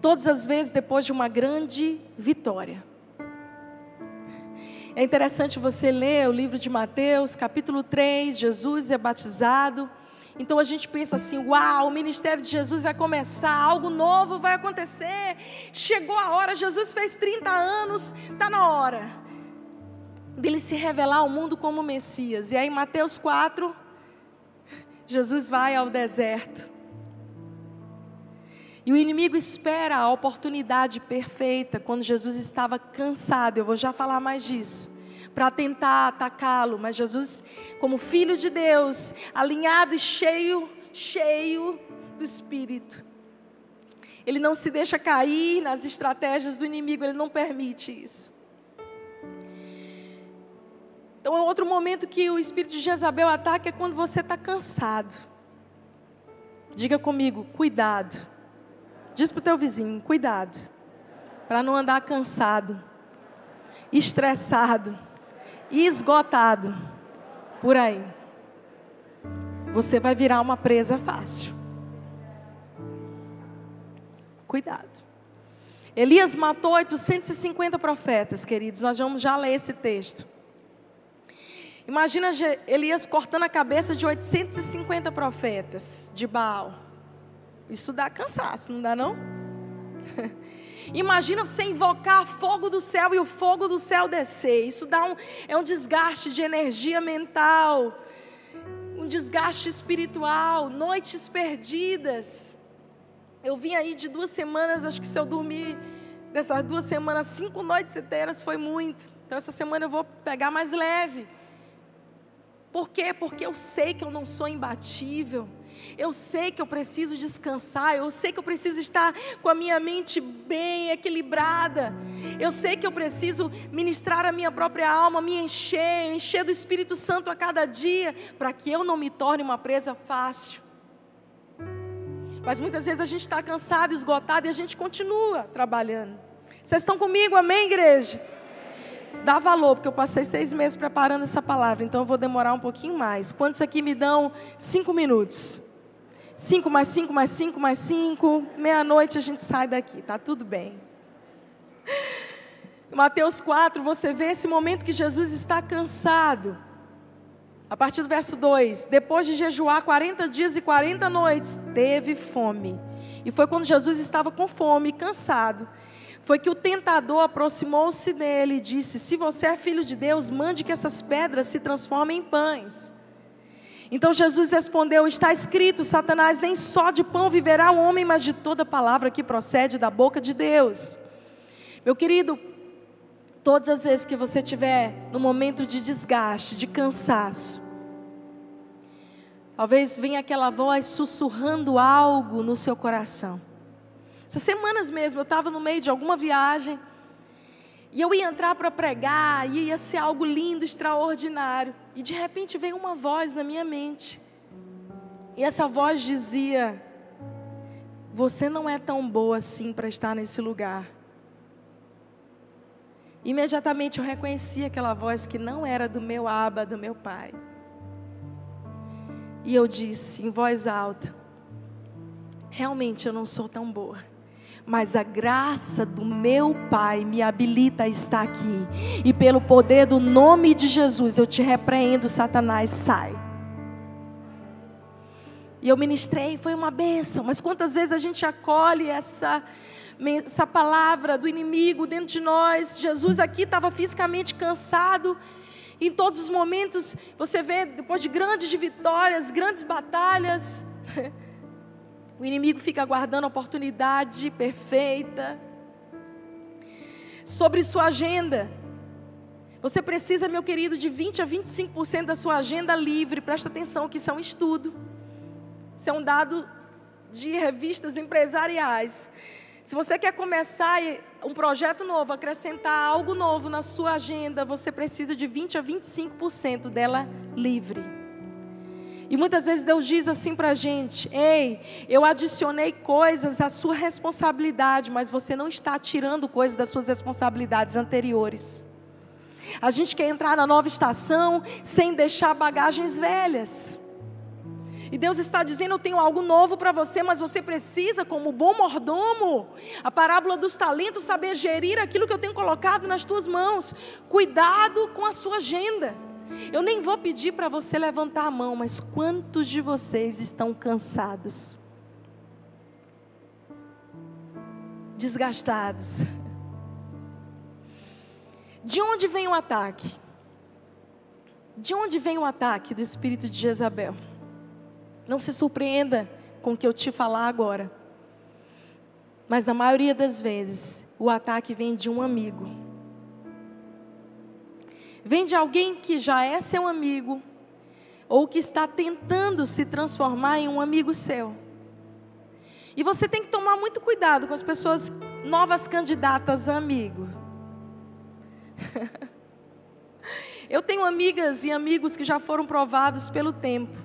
todas as vezes depois de uma grande vitória. É interessante você ler o livro de Mateus, capítulo 3, Jesus é batizado. Então a gente pensa assim: uau, o ministério de Jesus vai começar, algo novo vai acontecer. Chegou a hora, Jesus fez 30 anos, está na hora dele se revelar ao mundo como Messias. E aí, em Mateus 4, Jesus vai ao deserto. E o inimigo espera a oportunidade perfeita quando Jesus estava cansado. Eu vou já falar mais disso. Para tentar atacá-lo, mas Jesus, como filho de Deus, alinhado e cheio, cheio do Espírito, ele não se deixa cair nas estratégias do inimigo, ele não permite isso. Então, é outro momento que o espírito de Jezabel ataca é quando você está cansado. Diga comigo, cuidado. Diz para o teu vizinho, cuidado. Para não andar cansado, estressado, esgotado por aí. Você vai virar uma presa fácil. Cuidado. Elias matou 850 profetas, queridos. Nós vamos já ler esse texto. Imagina Elias cortando a cabeça de 850 profetas de Baal. Isso dá cansaço, não dá não? Imagina você invocar fogo do céu e o fogo do céu descer. Isso dá um, é um desgaste de energia mental, um desgaste espiritual, noites perdidas. Eu vim aí de duas semanas, acho que se eu dormir dessas duas semanas, cinco noites inteiras foi muito. Então essa semana eu vou pegar mais leve. Por quê? Porque eu sei que eu não sou imbatível. Eu sei que eu preciso descansar, eu sei que eu preciso estar com a minha mente bem equilibrada. Eu sei que eu preciso ministrar a minha própria alma, me encher, encher do Espírito Santo a cada dia, para que eu não me torne uma presa fácil. Mas muitas vezes a gente está cansado, esgotado e a gente continua trabalhando. Vocês estão comigo, amém, igreja? Dá valor, porque eu passei seis meses preparando essa palavra, então eu vou demorar um pouquinho mais. Quantos aqui me dão cinco minutos? Cinco mais cinco mais cinco mais cinco, meia-noite a gente sai daqui, tá tudo bem. Mateus 4, você vê esse momento que Jesus está cansado. A partir do verso 2: Depois de jejuar 40 dias e 40 noites, teve fome. E foi quando Jesus estava com fome cansado foi que o tentador aproximou-se dele e disse: Se você é filho de Deus, mande que essas pedras se transformem em pães. Então Jesus respondeu: Está escrito, Satanás, nem só de pão viverá o homem, mas de toda palavra que procede da boca de Deus. Meu querido, todas as vezes que você tiver no momento de desgaste, de cansaço, talvez venha aquela voz sussurrando algo no seu coração. Essas semanas mesmo, eu estava no meio de alguma viagem. E eu ia entrar para pregar, e ia ser algo lindo, extraordinário. E de repente veio uma voz na minha mente. E essa voz dizia: Você não é tão boa assim para estar nesse lugar. Imediatamente eu reconheci aquela voz que não era do meu aba, do meu pai. E eu disse em voz alta: Realmente eu não sou tão boa mas a graça do meu Pai me habilita a estar aqui. E pelo poder do nome de Jesus, eu te repreendo, Satanás, sai. E eu ministrei, foi uma bênção. Mas quantas vezes a gente acolhe essa, essa palavra do inimigo dentro de nós? Jesus aqui estava fisicamente cansado. Em todos os momentos, você vê, depois de grandes vitórias, grandes batalhas, O inimigo fica aguardando a oportunidade perfeita. Sobre sua agenda. Você precisa, meu querido, de 20 a 25% da sua agenda livre. Presta atenção que isso é um estudo. Isso é um dado de revistas empresariais. Se você quer começar um projeto novo, acrescentar algo novo na sua agenda, você precisa de 20 a 25% dela livre. E muitas vezes Deus diz assim para a gente: Ei, eu adicionei coisas à sua responsabilidade, mas você não está tirando coisas das suas responsabilidades anteriores. A gente quer entrar na nova estação sem deixar bagagens velhas. E Deus está dizendo: Eu tenho algo novo para você, mas você precisa, como bom mordomo, a parábola dos talentos, saber gerir aquilo que eu tenho colocado nas tuas mãos. Cuidado com a sua agenda. Eu nem vou pedir para você levantar a mão, mas quantos de vocês estão cansados? Desgastados? De onde vem o ataque? De onde vem o ataque do espírito de Jezabel? Não se surpreenda com o que eu te falar agora. Mas na maioria das vezes, o ataque vem de um amigo. Vem de alguém que já é seu amigo, ou que está tentando se transformar em um amigo seu. E você tem que tomar muito cuidado com as pessoas novas candidatas a amigo. eu tenho amigas e amigos que já foram provados pelo tempo.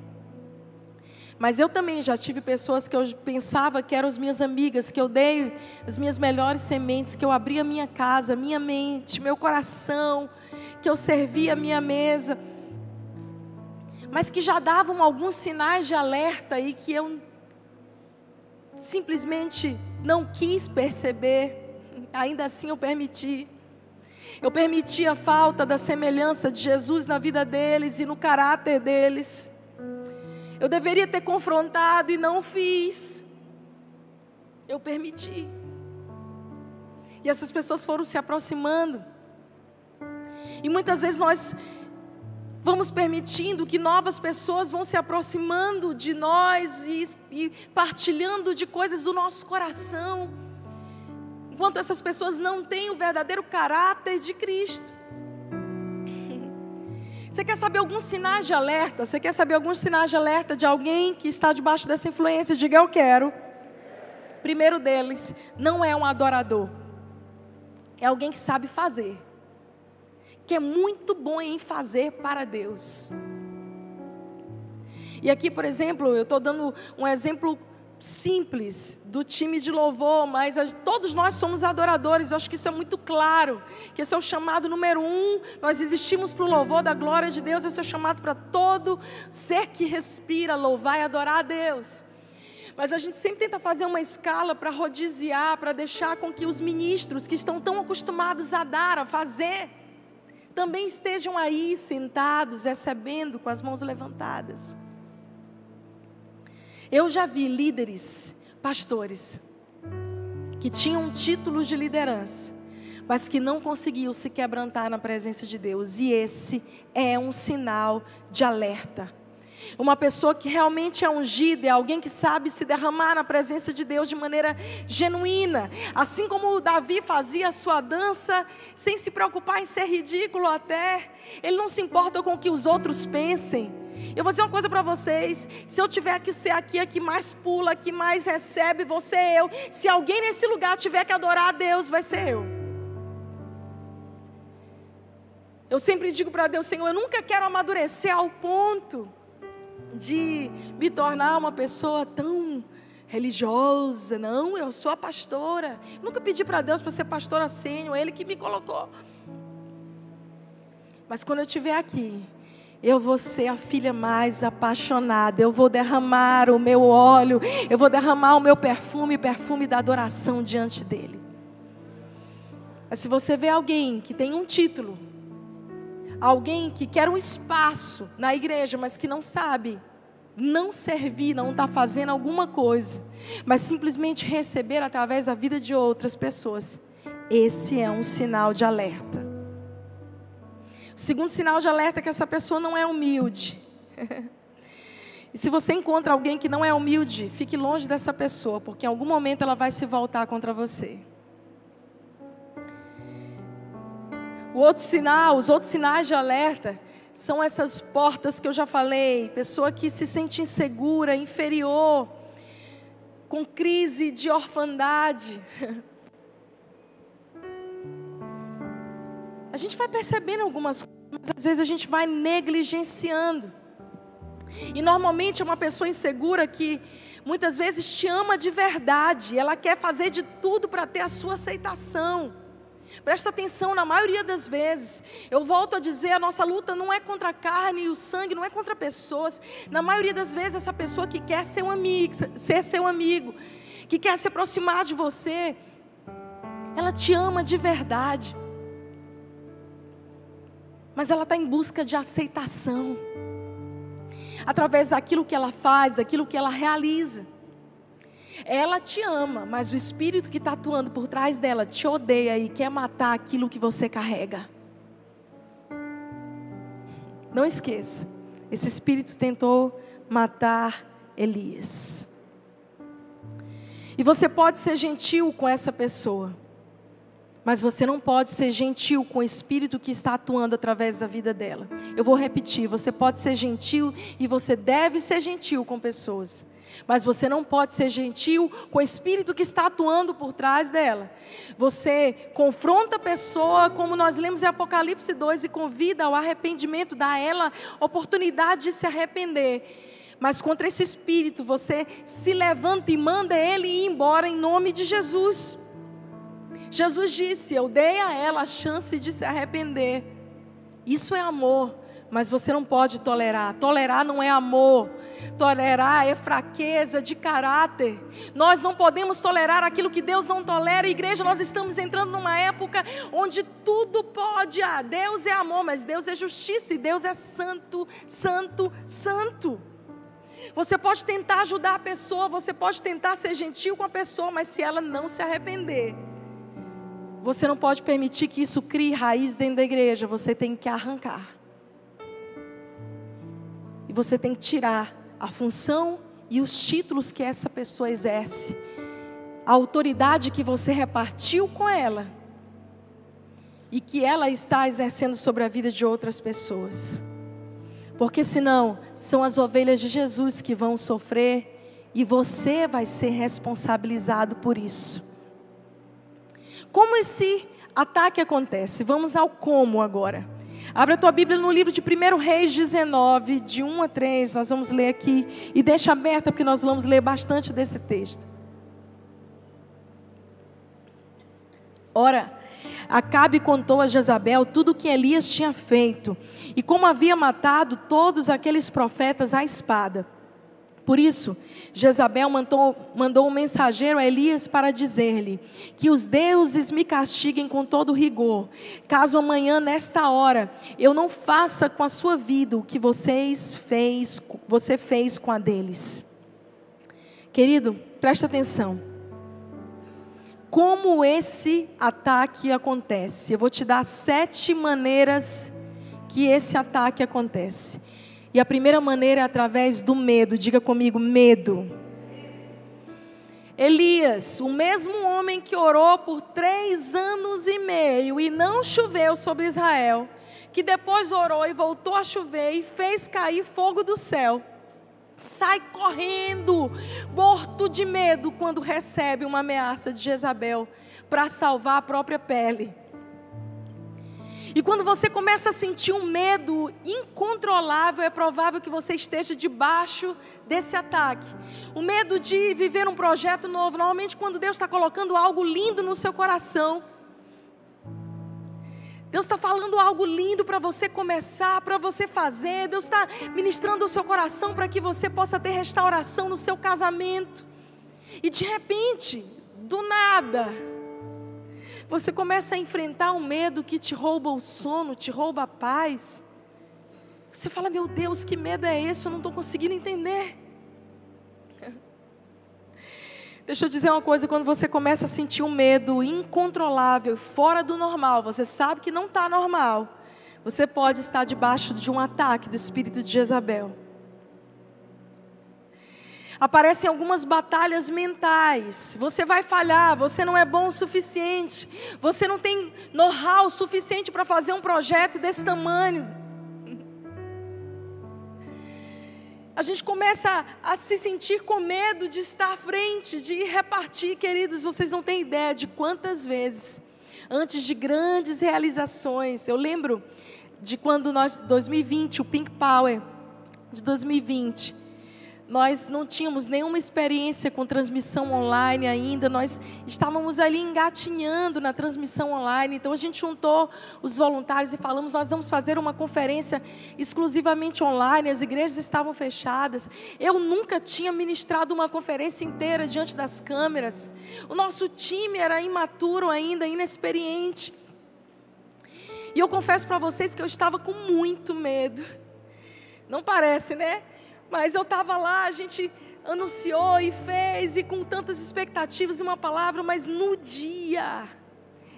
Mas eu também já tive pessoas que eu pensava que eram as minhas amigas, que eu dei as minhas melhores sementes, que eu abri a minha casa, minha mente, meu coração, que eu servia a minha mesa. Mas que já davam alguns sinais de alerta e que eu simplesmente não quis perceber, ainda assim eu permiti. Eu permiti a falta da semelhança de Jesus na vida deles e no caráter deles. Eu deveria ter confrontado e não fiz. Eu permiti. E essas pessoas foram se aproximando. E muitas vezes nós vamos permitindo que novas pessoas vão se aproximando de nós e, e, partilhando de coisas do nosso coração, enquanto essas pessoas não têm o verdadeiro caráter de Cristo. Você quer saber alguns sinais de alerta? Você quer saber alguns sinais de alerta de alguém que está debaixo dessa influência? Diga eu quero. Primeiro deles, não é um adorador. É alguém que sabe fazer. Que é muito bom em fazer para Deus. E aqui, por exemplo, eu estou dando um exemplo simples do time de louvor, mas todos nós somos adoradores. Eu acho que isso é muito claro. Que esse é o chamado número um. Nós existimos para o louvor da glória de Deus. Esse é o chamado para todo ser que respira louvar e adorar a Deus. Mas a gente sempre tenta fazer uma escala para rodiziar, para deixar com que os ministros que estão tão acostumados a dar, a fazer, também estejam aí sentados, recebendo com as mãos levantadas. Eu já vi líderes, pastores, que tinham títulos de liderança, mas que não conseguiam se quebrantar na presença de Deus, e esse é um sinal de alerta. Uma pessoa que realmente é ungida é alguém que sabe se derramar na presença de Deus de maneira genuína. Assim como Davi fazia a sua dança sem se preocupar em ser ridículo até. Ele não se importa com o que os outros pensem. Eu vou dizer uma coisa para vocês: se eu tiver que ser aqui a que mais pula, a que mais recebe, vou ser eu. Se alguém nesse lugar tiver que adorar a Deus, vai ser eu. Eu sempre digo para Deus, Senhor, eu nunca quero amadurecer ao ponto de me tornar uma pessoa tão religiosa. Não, eu sou a pastora. Nunca pedi para Deus para ser pastora sênior, Ele que me colocou. Mas quando eu estiver aqui, eu vou ser a filha mais apaixonada. Eu vou derramar o meu óleo. Eu vou derramar o meu perfume, perfume da adoração diante dele. Mas se você vê alguém que tem um título, alguém que quer um espaço na igreja, mas que não sabe não servir, não está fazendo alguma coisa, mas simplesmente receber através da vida de outras pessoas, esse é um sinal de alerta. Segundo sinal de alerta é que essa pessoa não é humilde. e se você encontra alguém que não é humilde, fique longe dessa pessoa, porque em algum momento ela vai se voltar contra você. O outro sinal, os outros sinais de alerta são essas portas que eu já falei, pessoa que se sente insegura, inferior, com crise de orfandade. A gente vai percebendo algumas coisas, mas às vezes a gente vai negligenciando. E normalmente é uma pessoa insegura que muitas vezes te ama de verdade, ela quer fazer de tudo para ter a sua aceitação. Presta atenção, na maioria das vezes, eu volto a dizer, a nossa luta não é contra a carne e o sangue, não é contra pessoas. Na maioria das vezes, essa pessoa que quer ser um amigo, ser seu amigo, que quer se aproximar de você, ela te ama de verdade. Mas ela está em busca de aceitação. Através daquilo que ela faz, daquilo que ela realiza. Ela te ama, mas o espírito que está atuando por trás dela te odeia e quer matar aquilo que você carrega. Não esqueça, esse espírito tentou matar Elias. E você pode ser gentil com essa pessoa, mas você não pode ser gentil com o espírito que está atuando através da vida dela. Eu vou repetir: você pode ser gentil e você deve ser gentil com pessoas, mas você não pode ser gentil com o espírito que está atuando por trás dela. Você confronta a pessoa, como nós lemos em Apocalipse 2, e convida ao arrependimento, dá a ela oportunidade de se arrepender. Mas contra esse espírito, você se levanta e manda ele ir embora em nome de Jesus. Jesus disse: Eu dei a ela a chance de se arrepender. Isso é amor mas você não pode tolerar. Tolerar não é amor, tolerar é fraqueza de caráter. Nós não podemos tolerar aquilo que Deus não tolera. Igreja, nós estamos entrando numa época onde tudo pode. Ah, Deus é amor, mas Deus é justiça e Deus é santo, santo, santo. Você pode tentar ajudar a pessoa, você pode tentar ser gentil com a pessoa, mas se ela não se arrepender, você não pode permitir que isso crie raiz dentro da igreja, você tem que arrancar. E você tem que tirar a função e os títulos que essa pessoa exerce, a autoridade que você repartiu com ela e que ela está exercendo sobre a vida de outras pessoas. Porque senão são as ovelhas de Jesus que vão sofrer e você vai ser responsabilizado por isso. Como esse ataque acontece? Vamos ao como agora. Abra a tua Bíblia no livro de 1 Reis 19, de 1 a 3. Nós vamos ler aqui. E deixa aberta, porque nós vamos ler bastante desse texto. Ora, Acabe contou a Jezabel tudo o que Elias tinha feito e como havia matado todos aqueles profetas à espada. Por isso, Jezabel mandou, mandou um mensageiro a Elias para dizer-lhe: Que os deuses me castiguem com todo rigor, caso amanhã, nesta hora, eu não faça com a sua vida o que vocês fez, você fez com a deles. Querido, preste atenção. Como esse ataque acontece? Eu vou te dar sete maneiras que esse ataque acontece. E a primeira maneira é através do medo. Diga comigo, medo. Elias, o mesmo homem que orou por três anos e meio e não choveu sobre Israel, que depois orou e voltou a chover e fez cair fogo do céu, sai correndo, morto de medo, quando recebe uma ameaça de Jezabel para salvar a própria pele. E quando você começa a sentir um medo incontrolável, é provável que você esteja debaixo desse ataque. O medo de viver um projeto novo. Normalmente, quando Deus está colocando algo lindo no seu coração, Deus está falando algo lindo para você começar, para você fazer. Deus está ministrando o seu coração para que você possa ter restauração no seu casamento. E de repente, do nada, você começa a enfrentar um medo que te rouba o sono, te rouba a paz. Você fala, meu Deus, que medo é esse? Eu não estou conseguindo entender. Deixa eu dizer uma coisa: quando você começa a sentir um medo incontrolável, fora do normal, você sabe que não está normal, você pode estar debaixo de um ataque do espírito de Jezabel aparecem algumas batalhas mentais. Você vai falhar, você não é bom o suficiente, você não tem know-how suficiente para fazer um projeto desse tamanho. A gente começa a, se sentir com medo de estar à frente, de repartir, queridos. Vocês não têm ideia de quantas vezes, antes de grandes realizações, eu lembro de quando nós, 2020, o Pink Power de 2020, nós não tínhamos nenhuma experiência com transmissão online ainda, nós estávamos ali engatinhando na transmissão online. Então a gente juntou os voluntários e falamos: nós vamos fazer uma conferência exclusivamente online, as igrejas estavam fechadas. Eu nunca tinha ministrado uma conferência inteira diante das câmeras. O nosso time era imaturo ainda, inexperiente. E eu confesso para vocês que eu estava com muito medo. Não parece, né? Mas eu estava lá, a gente anunciou e fez, e com tantas expectativas e uma palavra, mas no dia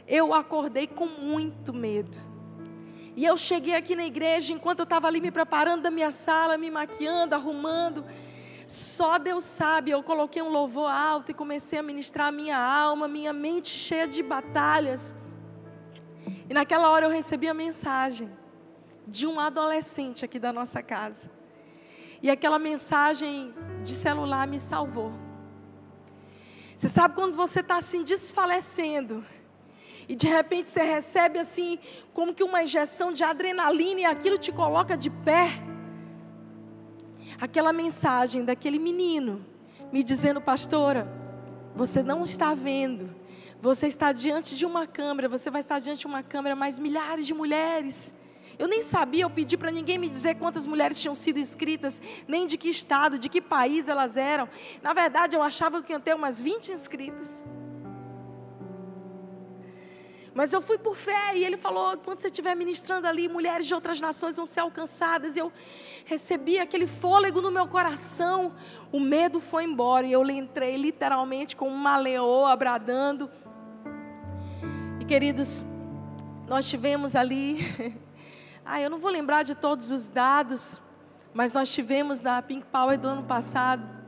eu acordei com muito medo. E eu cheguei aqui na igreja, enquanto eu estava ali me preparando da minha sala, me maquiando, arrumando. Só Deus sabe, eu coloquei um louvor alto e comecei a ministrar a minha alma, minha mente cheia de batalhas. E naquela hora eu recebi a mensagem de um adolescente aqui da nossa casa. E aquela mensagem de celular me salvou. Você sabe quando você está assim desfalecendo. E de repente você recebe assim, como que uma injeção de adrenalina e aquilo te coloca de pé. Aquela mensagem daquele menino me dizendo, pastora, você não está vendo. Você está diante de uma câmera, você vai estar diante de uma câmera, mas milhares de mulheres eu nem sabia, eu pedi para ninguém me dizer quantas mulheres tinham sido inscritas, nem de que estado, de que país elas eram. Na verdade, eu achava que iam ter umas 20 inscritas. Mas eu fui por fé e ele falou: quando você estiver ministrando ali, mulheres de outras nações vão ser alcançadas. Eu recebi aquele fôlego no meu coração, o medo foi embora e eu entrei literalmente como uma leoa bradando. E queridos, nós tivemos ali Ah, eu não vou lembrar de todos os dados, mas nós tivemos na Pink Power do ano passado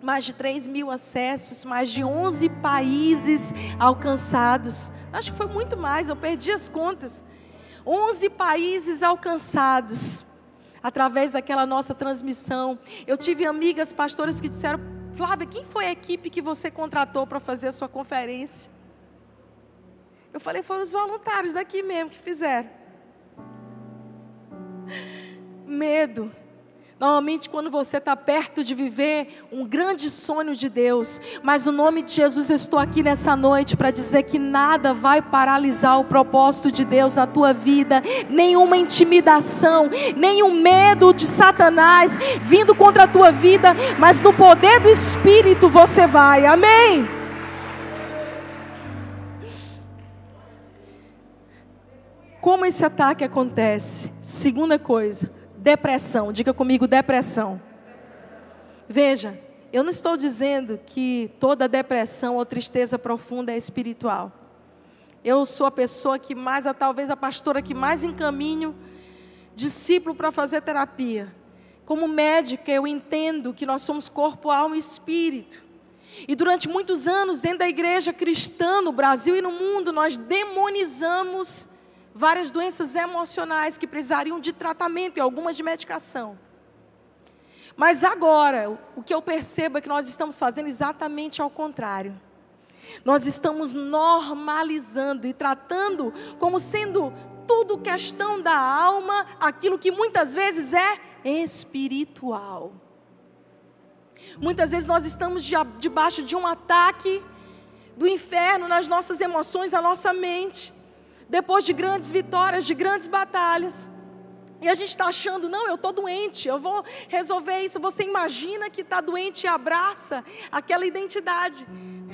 mais de 3 mil acessos, mais de 11 países alcançados. Acho que foi muito mais, eu perdi as contas. 11 países alcançados através daquela nossa transmissão. Eu tive amigas pastoras que disseram: Flávia, quem foi a equipe que você contratou para fazer a sua conferência? Eu falei: foram os voluntários daqui mesmo que fizeram medo. Normalmente, quando você está perto de viver um grande sonho de Deus, mas no nome de Jesus eu estou aqui nessa noite para dizer que nada vai paralisar o propósito de Deus na tua vida, nenhuma intimidação, nenhum medo de Satanás vindo contra a tua vida, mas no poder do Espírito você vai, amém? Como esse ataque acontece? Segunda coisa, Depressão, diga comigo, depressão. Veja, eu não estou dizendo que toda depressão ou tristeza profunda é espiritual. Eu sou a pessoa que mais, talvez a pastora que mais encaminho discípulo para fazer terapia. Como médica, eu entendo que nós somos corpo, alma e espírito. E durante muitos anos, dentro da igreja cristã no Brasil e no mundo, nós demonizamos várias doenças emocionais que precisariam de tratamento e algumas de medicação. Mas agora, o que eu percebo é que nós estamos fazendo exatamente ao contrário. Nós estamos normalizando e tratando como sendo tudo questão da alma, aquilo que muitas vezes é espiritual. Muitas vezes nós estamos debaixo de um ataque do inferno nas nossas emoções, na nossa mente depois de grandes vitórias, de grandes batalhas. E a gente está achando, não, eu estou doente, eu vou resolver isso. Você imagina que está doente e abraça aquela identidade.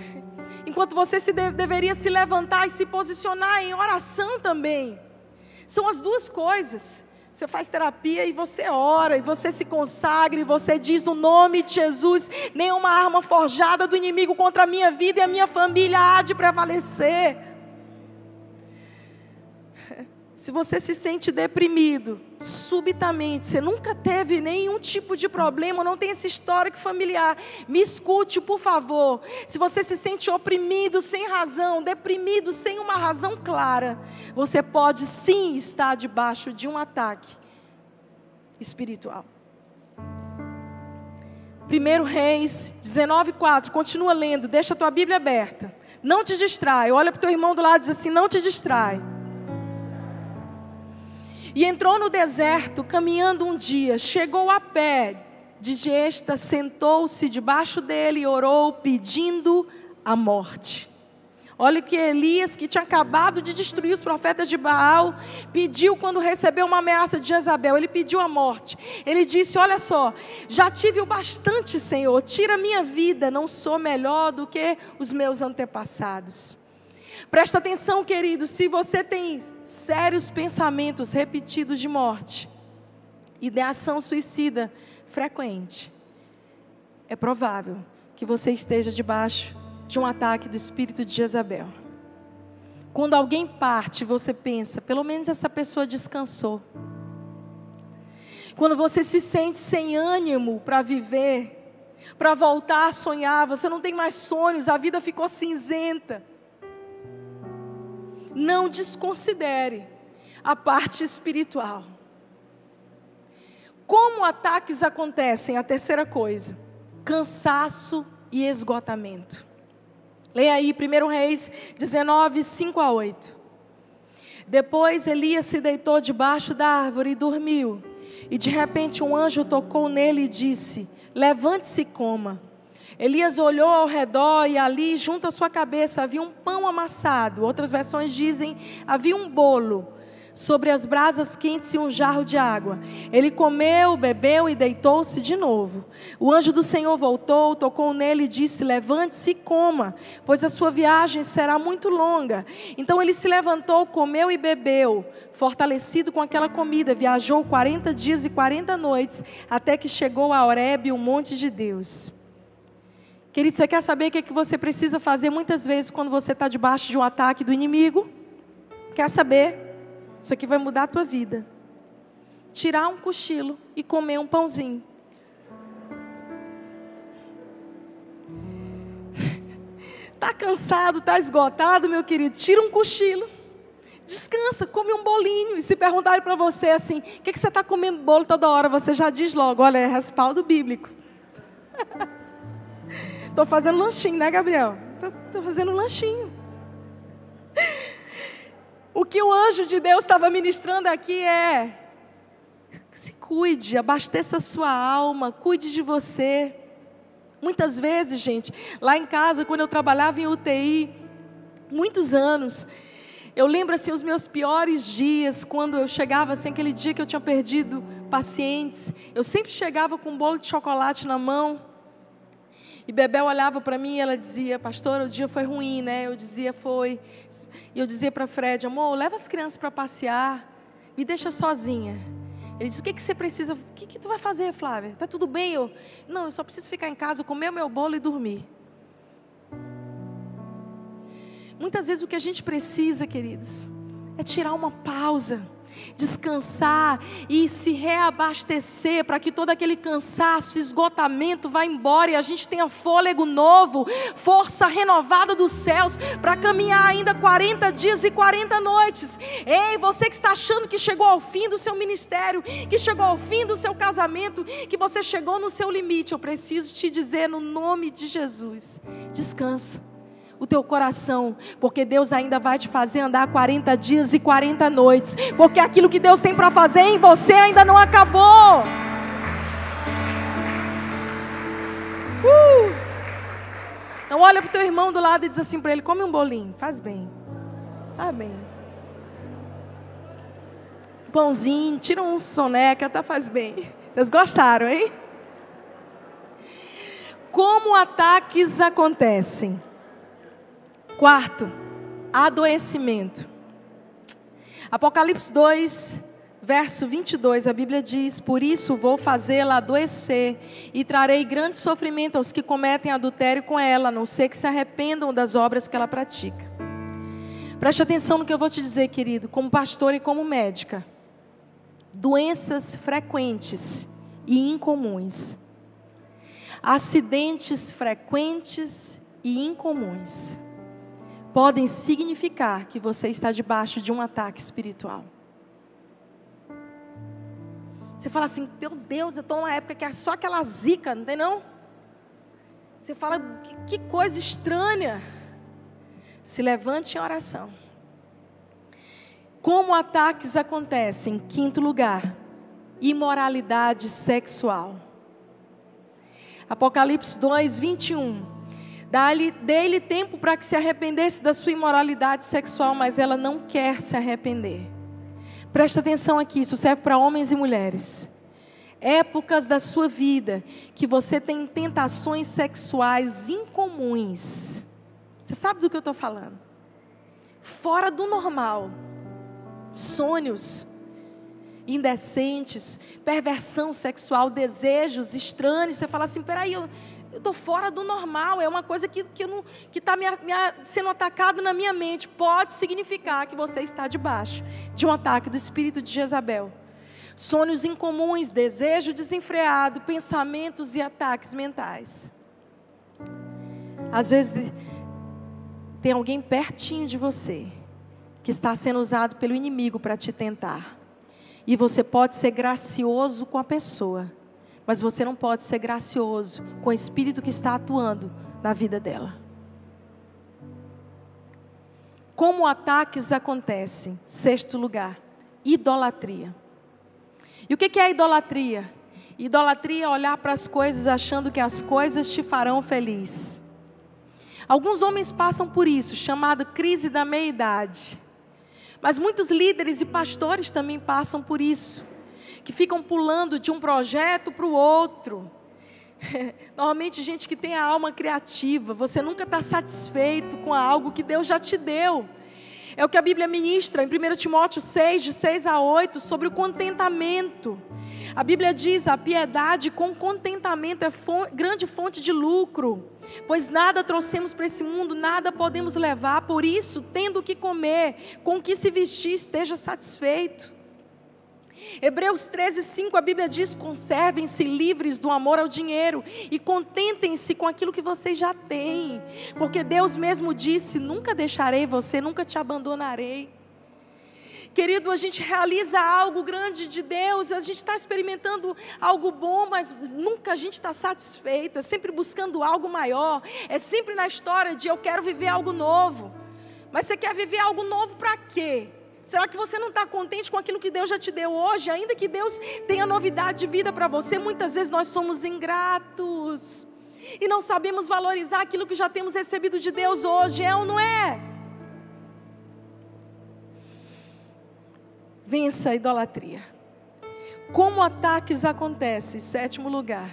Enquanto você se de, deveria se levantar e se posicionar em oração também. São as duas coisas. Você faz terapia e você ora, e você se consagra, e você diz no nome de Jesus: nenhuma arma forjada do inimigo contra a minha vida e a minha família há de prevalecer. Se você se sente deprimido, subitamente, você nunca teve nenhum tipo de problema, não tem esse histórico familiar, me escute, por favor. Se você se sente oprimido sem razão, deprimido sem uma razão clara, você pode sim estar debaixo de um ataque espiritual. 1 Reis 19,4, continua lendo, deixa a tua Bíblia aberta. Não te distrai. Olha para o teu irmão do lado e diz assim: não te distrai. E entrou no deserto, caminhando um dia, chegou a pé de gesta, sentou-se debaixo dele e orou, pedindo a morte. Olha o que Elias, que tinha acabado de destruir os profetas de Baal, pediu quando recebeu uma ameaça de Jezabel. Ele pediu a morte. Ele disse: Olha só, já tive o bastante, Senhor, tira minha vida, não sou melhor do que os meus antepassados. Presta atenção, querido, se você tem sérios pensamentos repetidos de morte, ideação suicida frequente, é provável que você esteja debaixo de um ataque do espírito de Jezabel. Quando alguém parte, você pensa, pelo menos essa pessoa descansou. Quando você se sente sem ânimo para viver, para voltar a sonhar, você não tem mais sonhos, a vida ficou cinzenta. Não desconsidere a parte espiritual. Como ataques acontecem? A terceira coisa: cansaço e esgotamento. Leia aí 1 Reis 19, 5 a 8. Depois Elias se deitou debaixo da árvore e dormiu. E de repente um anjo tocou nele e disse: Levante-se e coma. Elias olhou ao redor e ali, junto à sua cabeça, havia um pão amassado. Outras versões dizem: havia um bolo sobre as brasas quentes e um jarro de água. Ele comeu, bebeu e deitou-se de novo. O anjo do Senhor voltou, tocou nele e disse: Levante-se e coma, pois a sua viagem será muito longa. Então ele se levantou, comeu e bebeu. Fortalecido com aquela comida, viajou 40 dias e 40 noites, até que chegou a Horebe, o monte de Deus. Querido, você quer saber o que, é que você precisa fazer muitas vezes quando você está debaixo de um ataque do inimigo? Quer saber? Isso aqui vai mudar a tua vida. Tirar um cochilo e comer um pãozinho. Tá cansado, tá esgotado, meu querido? Tira um cochilo. Descansa, come um bolinho. E se perguntarem para você assim, o que, que você está comendo bolo toda hora? Você já diz logo, olha, é respaldo bíblico. Estou fazendo lanchinho, né, Gabriel? Estou fazendo lanchinho. O que o anjo de Deus estava ministrando aqui é: se cuide, abasteça a sua alma, cuide de você. Muitas vezes, gente, lá em casa, quando eu trabalhava em UTI, muitos anos, eu lembro assim os meus piores dias, quando eu chegava assim, aquele dia que eu tinha perdido pacientes, eu sempre chegava com um bolo de chocolate na mão. E Bebel olhava para mim e ela dizia, pastor, o dia foi ruim, né? Eu dizia, foi. E eu dizia para Fred, amor, leva as crianças para passear, me deixa sozinha. Ele disse, o que, que você precisa, o que, que tu vai fazer, Flávia? Tá tudo bem? Eu, não, eu só preciso ficar em casa, comer o meu bolo e dormir. Muitas vezes o que a gente precisa, queridos, é tirar uma pausa descansar e se reabastecer para que todo aquele cansaço, esgotamento vá embora e a gente tenha fôlego novo, força renovada dos céus para caminhar ainda 40 dias e 40 noites. Ei, você que está achando que chegou ao fim do seu ministério, que chegou ao fim do seu casamento, que você chegou no seu limite, eu preciso te dizer no nome de Jesus: descansa o teu coração, porque Deus ainda vai te fazer andar 40 dias e 40 noites, porque aquilo que Deus tem para fazer em você ainda não acabou. Uh! Então olha para o teu irmão do lado e diz assim para ele: come um bolinho, faz bem, faz bem. Pãozinho, tira um soneca, tá faz bem. Vocês gostaram, hein? Como ataques acontecem? Quarto, adoecimento. Apocalipse 2, verso 22, a Bíblia diz: Por isso vou fazê-la adoecer e trarei grande sofrimento aos que cometem adultério com ela, a não ser que se arrependam das obras que ela pratica. Preste atenção no que eu vou te dizer, querido, como pastor e como médica. Doenças frequentes e incomuns. Acidentes frequentes e incomuns podem significar que você está debaixo de um ataque espiritual. Você fala assim, meu Deus, eu estou numa época que é só aquela zica, não tem não? Você fala, que, que coisa estranha. Se levante em oração. Como ataques acontecem? Em quinto lugar, imoralidade sexual. Apocalipse 2, 21. Dê-lhe tempo para que se arrependesse da sua imoralidade sexual, mas ela não quer se arrepender. Presta atenção aqui, isso serve para homens e mulheres. Épocas da sua vida que você tem tentações sexuais incomuns. Você sabe do que eu estou falando? Fora do normal. Sonhos indecentes, perversão sexual, desejos estranhos. Você fala assim: peraí, eu estou fora do normal, é uma coisa que está que tá me, me, sendo atacada na minha mente. Pode significar que você está debaixo de um ataque do espírito de Jezabel. Sonhos incomuns, desejo desenfreado, pensamentos e ataques mentais. Às vezes, tem alguém pertinho de você que está sendo usado pelo inimigo para te tentar. E você pode ser gracioso com a pessoa, mas você não pode ser gracioso com o espírito que está atuando na vida dela. Como ataques acontecem? Sexto lugar, idolatria. E o que é idolatria? Idolatria é olhar para as coisas achando que as coisas te farão feliz. Alguns homens passam por isso, chamado crise da meia-idade. Mas muitos líderes e pastores também passam por isso, que ficam pulando de um projeto para o outro. Normalmente, gente que tem a alma criativa, você nunca está satisfeito com algo que Deus já te deu. É o que a Bíblia ministra em 1 Timóteo 6, de 6 a 8, sobre o contentamento. A Bíblia diz: a piedade com contentamento é fonte, grande fonte de lucro, pois nada trouxemos para esse mundo, nada podemos levar, por isso, tendo o que comer, com o que se vestir, esteja satisfeito. Hebreus 13, 5, a Bíblia diz: conservem-se livres do amor ao dinheiro e contentem-se com aquilo que vocês já têm, porque Deus mesmo disse: nunca deixarei você, nunca te abandonarei. Querido, a gente realiza algo grande de Deus, a gente está experimentando algo bom, mas nunca a gente está satisfeito, é sempre buscando algo maior, é sempre na história de eu quero viver algo novo. Mas você quer viver algo novo para quê? Será que você não está contente com aquilo que Deus já te deu hoje? Ainda que Deus tenha novidade de vida para você, muitas vezes nós somos ingratos e não sabemos valorizar aquilo que já temos recebido de Deus hoje, é ou não é? Vença a idolatria. Como ataques acontecem? Sétimo lugar.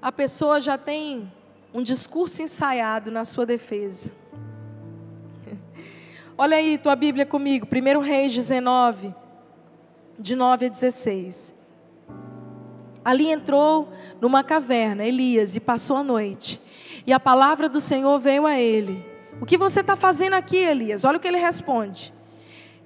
A pessoa já tem um discurso ensaiado na sua defesa. Olha aí tua Bíblia comigo, 1 Reis 19, de 9 a 16. Ali entrou numa caverna Elias e passou a noite. E a palavra do Senhor veio a ele. O que você está fazendo aqui, Elias? Olha o que ele responde.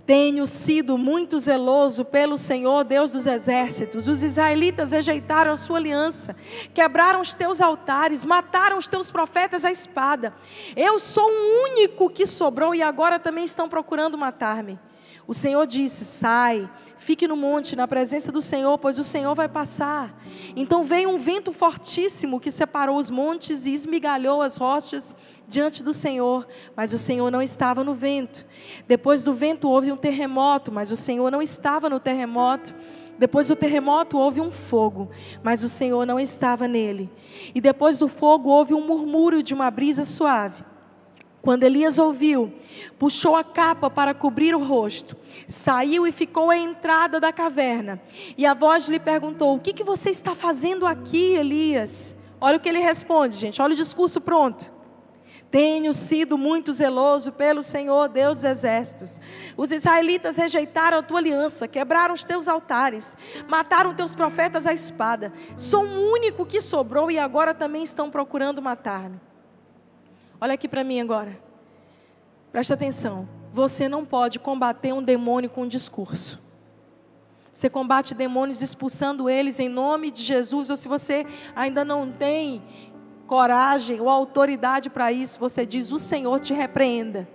Tenho sido muito zeloso pelo Senhor, Deus dos exércitos. Os israelitas rejeitaram a sua aliança, quebraram os teus altares, mataram os teus profetas à espada. Eu sou o único que sobrou e agora também estão procurando matar-me. O Senhor disse: Sai, fique no monte, na presença do Senhor, pois o Senhor vai passar. Então veio um vento fortíssimo que separou os montes e esmigalhou as rochas diante do Senhor, mas o Senhor não estava no vento. Depois do vento houve um terremoto, mas o Senhor não estava no terremoto. Depois do terremoto houve um fogo, mas o Senhor não estava nele. E depois do fogo houve um murmúrio de uma brisa suave. Quando Elias ouviu, puxou a capa para cobrir o rosto, saiu e ficou à entrada da caverna. E a voz lhe perguntou: O que, que você está fazendo aqui, Elias? Olha o que ele responde, gente, olha o discurso pronto. Tenho sido muito zeloso pelo Senhor, Deus dos exércitos. Os israelitas rejeitaram a tua aliança, quebraram os teus altares, mataram teus profetas à espada. Sou o único que sobrou e agora também estão procurando matar-me. Olha aqui para mim agora. Presta atenção. Você não pode combater um demônio com um discurso. Você combate demônios expulsando eles em nome de Jesus, ou se você ainda não tem coragem ou autoridade para isso, você diz: O Senhor te repreenda.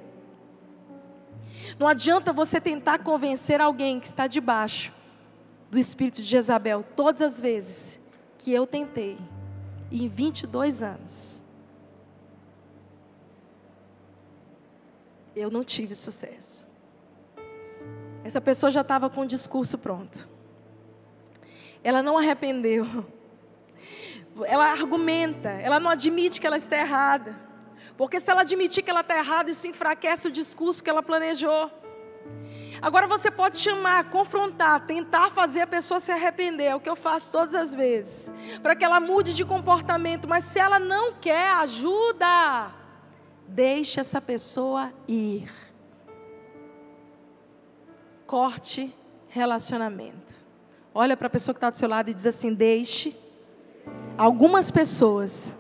Não adianta você tentar convencer alguém que está debaixo do espírito de Jezabel, todas as vezes que eu tentei, em 22 anos. Eu não tive sucesso. Essa pessoa já estava com o discurso pronto. Ela não arrependeu. Ela argumenta, ela não admite que ela está errada. Porque se ela admitir que ela está errada, isso enfraquece o discurso que ela planejou. Agora você pode chamar, confrontar, tentar fazer a pessoa se arrepender, é o que eu faço todas as vezes, para que ela mude de comportamento, mas se ela não quer ajuda, deixe essa pessoa ir. Corte relacionamento. Olha para a pessoa que está do seu lado e diz assim: deixe algumas pessoas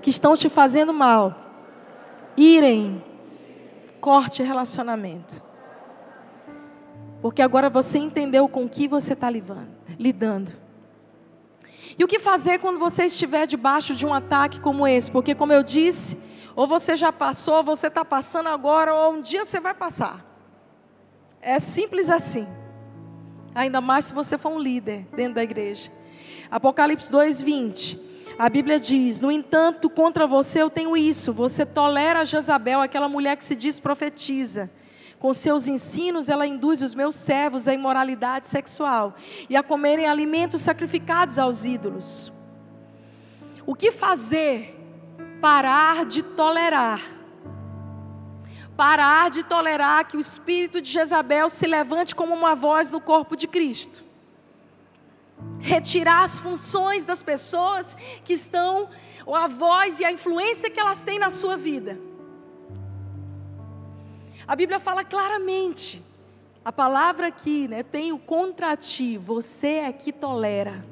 que estão te fazendo mal irem. Corte relacionamento. Porque agora você entendeu com que você está lidando. E o que fazer quando você estiver debaixo de um ataque como esse? Porque, como eu disse, ou você já passou, ou você está passando agora, ou um dia você vai passar. É simples assim. Ainda mais se você for um líder dentro da igreja. Apocalipse 2:20. A Bíblia diz: No entanto, contra você eu tenho isso. Você tolera Jezabel, aquela mulher que se diz profetiza. Com seus ensinos, ela induz os meus servos à imoralidade sexual e a comerem alimentos sacrificados aos ídolos. O que fazer? Parar de tolerar. Parar de tolerar que o espírito de Jezabel se levante como uma voz no corpo de Cristo. Retirar as funções das pessoas que estão, ou a voz e a influência que elas têm na sua vida. A Bíblia fala claramente. A palavra aqui, né, tenho contra ti, você é que tolera.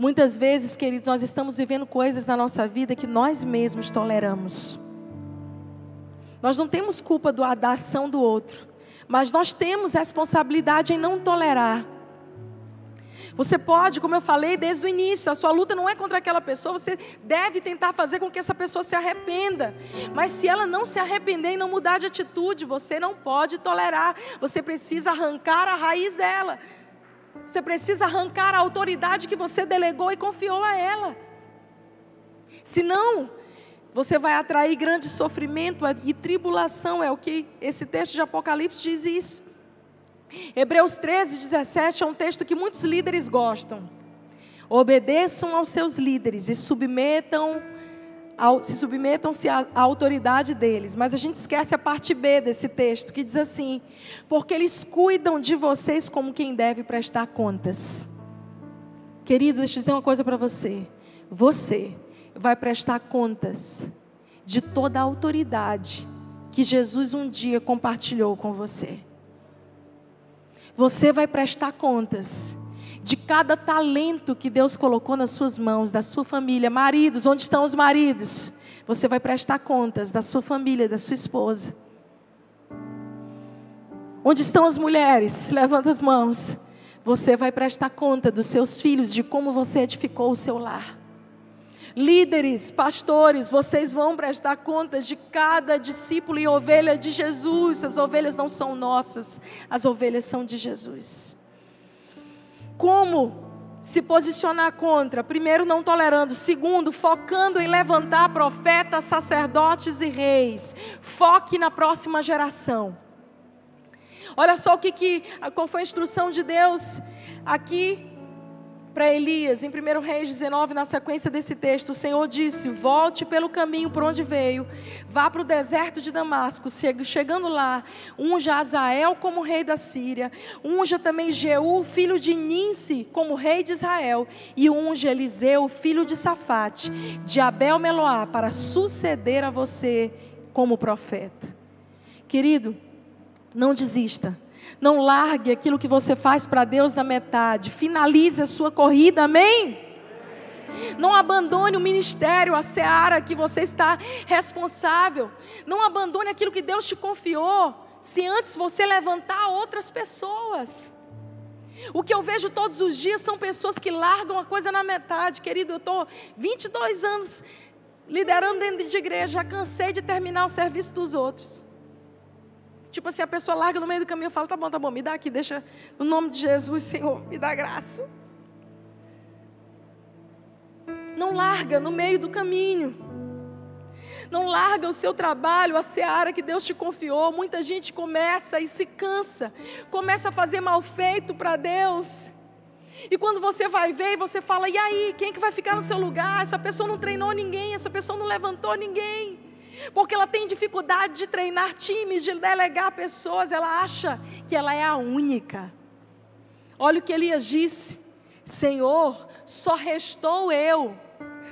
Muitas vezes, queridos, nós estamos vivendo coisas na nossa vida que nós mesmos toleramos. Nós não temos culpa do, da ação do outro, mas nós temos responsabilidade em não tolerar. Você pode, como eu falei desde o início, a sua luta não é contra aquela pessoa, você deve tentar fazer com que essa pessoa se arrependa. Mas se ela não se arrepender e não mudar de atitude, você não pode tolerar. Você precisa arrancar a raiz dela. Você precisa arrancar a autoridade que você delegou e confiou a ela. Senão, você vai atrair grande sofrimento e tribulação, é o que esse texto de Apocalipse diz isso. Hebreus 13, 17 é um texto que muitos líderes gostam. Obedeçam aos seus líderes e submetam se submetam-se à, autoridade deles. Mas a gente esquece a parte B desse texto, que diz assim: porque eles cuidam de vocês como quem deve prestar contas. Querido, deixa eu dizer uma coisa para você. Você vai prestar contas de toda a autoridade que Jesus um dia compartilhou com você. Você vai prestar contas de cada talento que Deus colocou nas suas mãos, da sua família. Maridos, onde estão os maridos? Você vai prestar contas da sua família, da sua esposa. Onde estão as mulheres? Levanta as mãos. Você vai prestar conta dos seus filhos, de como você edificou o seu lar. Líderes, pastores, vocês vão prestar contas de cada discípulo e ovelha de Jesus. As ovelhas não são nossas, as ovelhas são de Jesus. Como se posicionar contra? Primeiro, não tolerando. Segundo, focando em levantar profetas, sacerdotes e reis. Foque na próxima geração. Olha só o que, que qual foi a instrução de Deus aqui para Elias, em 1 Reis 19, na sequência desse texto, o Senhor disse: Volte pelo caminho por onde veio, vá para o deserto de Damasco. Chegando lá, unja Azael como rei da Síria, unja também Jeú, filho de Ninse, como rei de Israel, e unja Eliseu, filho de Safate, de Abel Meloá, para suceder a você como profeta. Querido, não desista não largue aquilo que você faz para Deus na metade. Finalize a sua corrida, amém? Não abandone o ministério, a seara que você está responsável. Não abandone aquilo que Deus te confiou, se antes você levantar outras pessoas. O que eu vejo todos os dias são pessoas que largam a coisa na metade. Querido, eu estou 22 anos liderando dentro de igreja, já cansei de terminar o serviço dos outros. Tipo assim, a pessoa larga no meio do caminho e fala: tá bom, tá bom, me dá aqui, deixa, no nome de Jesus, Senhor, me dá graça. Não larga no meio do caminho. Não larga o seu trabalho, a seara que Deus te confiou. Muita gente começa e se cansa, começa a fazer mal feito para Deus. E quando você vai ver, você fala: e aí, quem é que vai ficar no seu lugar? Essa pessoa não treinou ninguém, essa pessoa não levantou ninguém. Porque ela tem dificuldade de treinar times, de delegar pessoas, ela acha que ela é a única. Olha o que Elias disse: Senhor, só restou eu.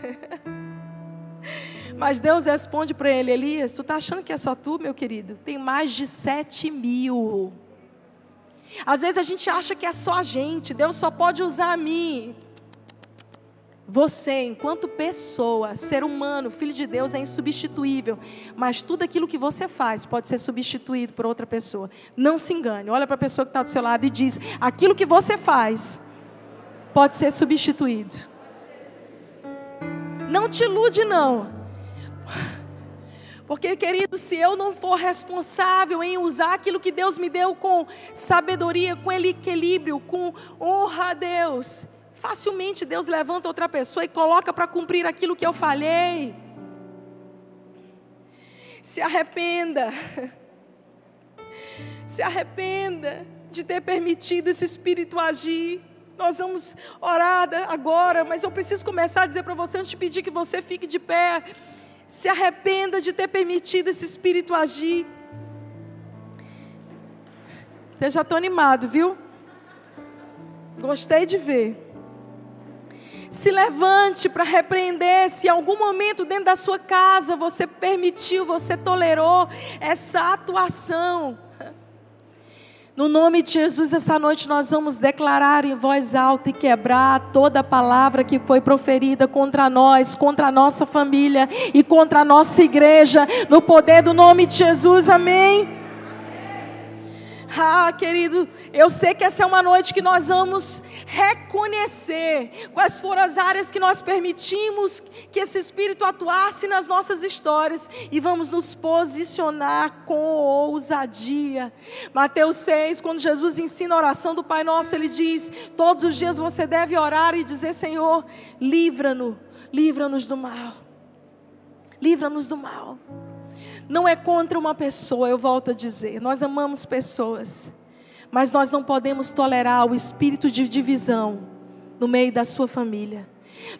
Mas Deus responde para ele: Elias, tu está achando que é só tu, meu querido? Tem mais de sete mil. Às vezes a gente acha que é só a gente, Deus só pode usar a mim. Você, enquanto pessoa, ser humano, filho de Deus, é insubstituível. Mas tudo aquilo que você faz pode ser substituído por outra pessoa. Não se engane. Olha para a pessoa que está do seu lado e diz: aquilo que você faz pode ser substituído. Não te ilude, não. Porque, querido, se eu não for responsável em usar aquilo que Deus me deu com sabedoria, com equilíbrio, com honra a Deus, facilmente Deus levanta outra pessoa e coloca para cumprir aquilo que eu falhei. Se arrependa. Se arrependa de ter permitido esse espírito agir. Nós vamos orar agora, mas eu preciso começar a dizer para você antes de pedir que você fique de pé se arrependa de ter permitido esse espírito agir. Eu já estou animado, viu? Gostei de ver. Se levante para repreender se em algum momento dentro da sua casa você permitiu, você tolerou essa atuação no nome de Jesus, essa noite nós vamos declarar em voz alta e quebrar toda palavra que foi proferida contra nós, contra a nossa família e contra a nossa igreja, no poder do nome de Jesus, amém. Ah, querido, eu sei que essa é uma noite que nós vamos reconhecer quais foram as áreas que nós permitimos que esse Espírito atuasse nas nossas histórias e vamos nos posicionar com ousadia. Mateus 6, quando Jesus ensina a oração do Pai Nosso, ele diz: Todos os dias você deve orar e dizer: Senhor, livra-nos, livra-nos do mal. Livra-nos do mal. Não é contra uma pessoa, eu volto a dizer. Nós amamos pessoas, mas nós não podemos tolerar o espírito de divisão no meio da sua família.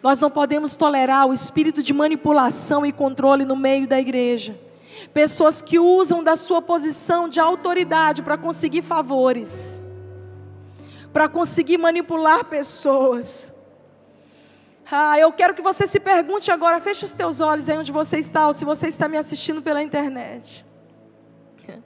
Nós não podemos tolerar o espírito de manipulação e controle no meio da igreja. Pessoas que usam da sua posição de autoridade para conseguir favores, para conseguir manipular pessoas. Ah, eu quero que você se pergunte agora, feche os teus olhos aí onde você está, ou se você está me assistindo pela internet.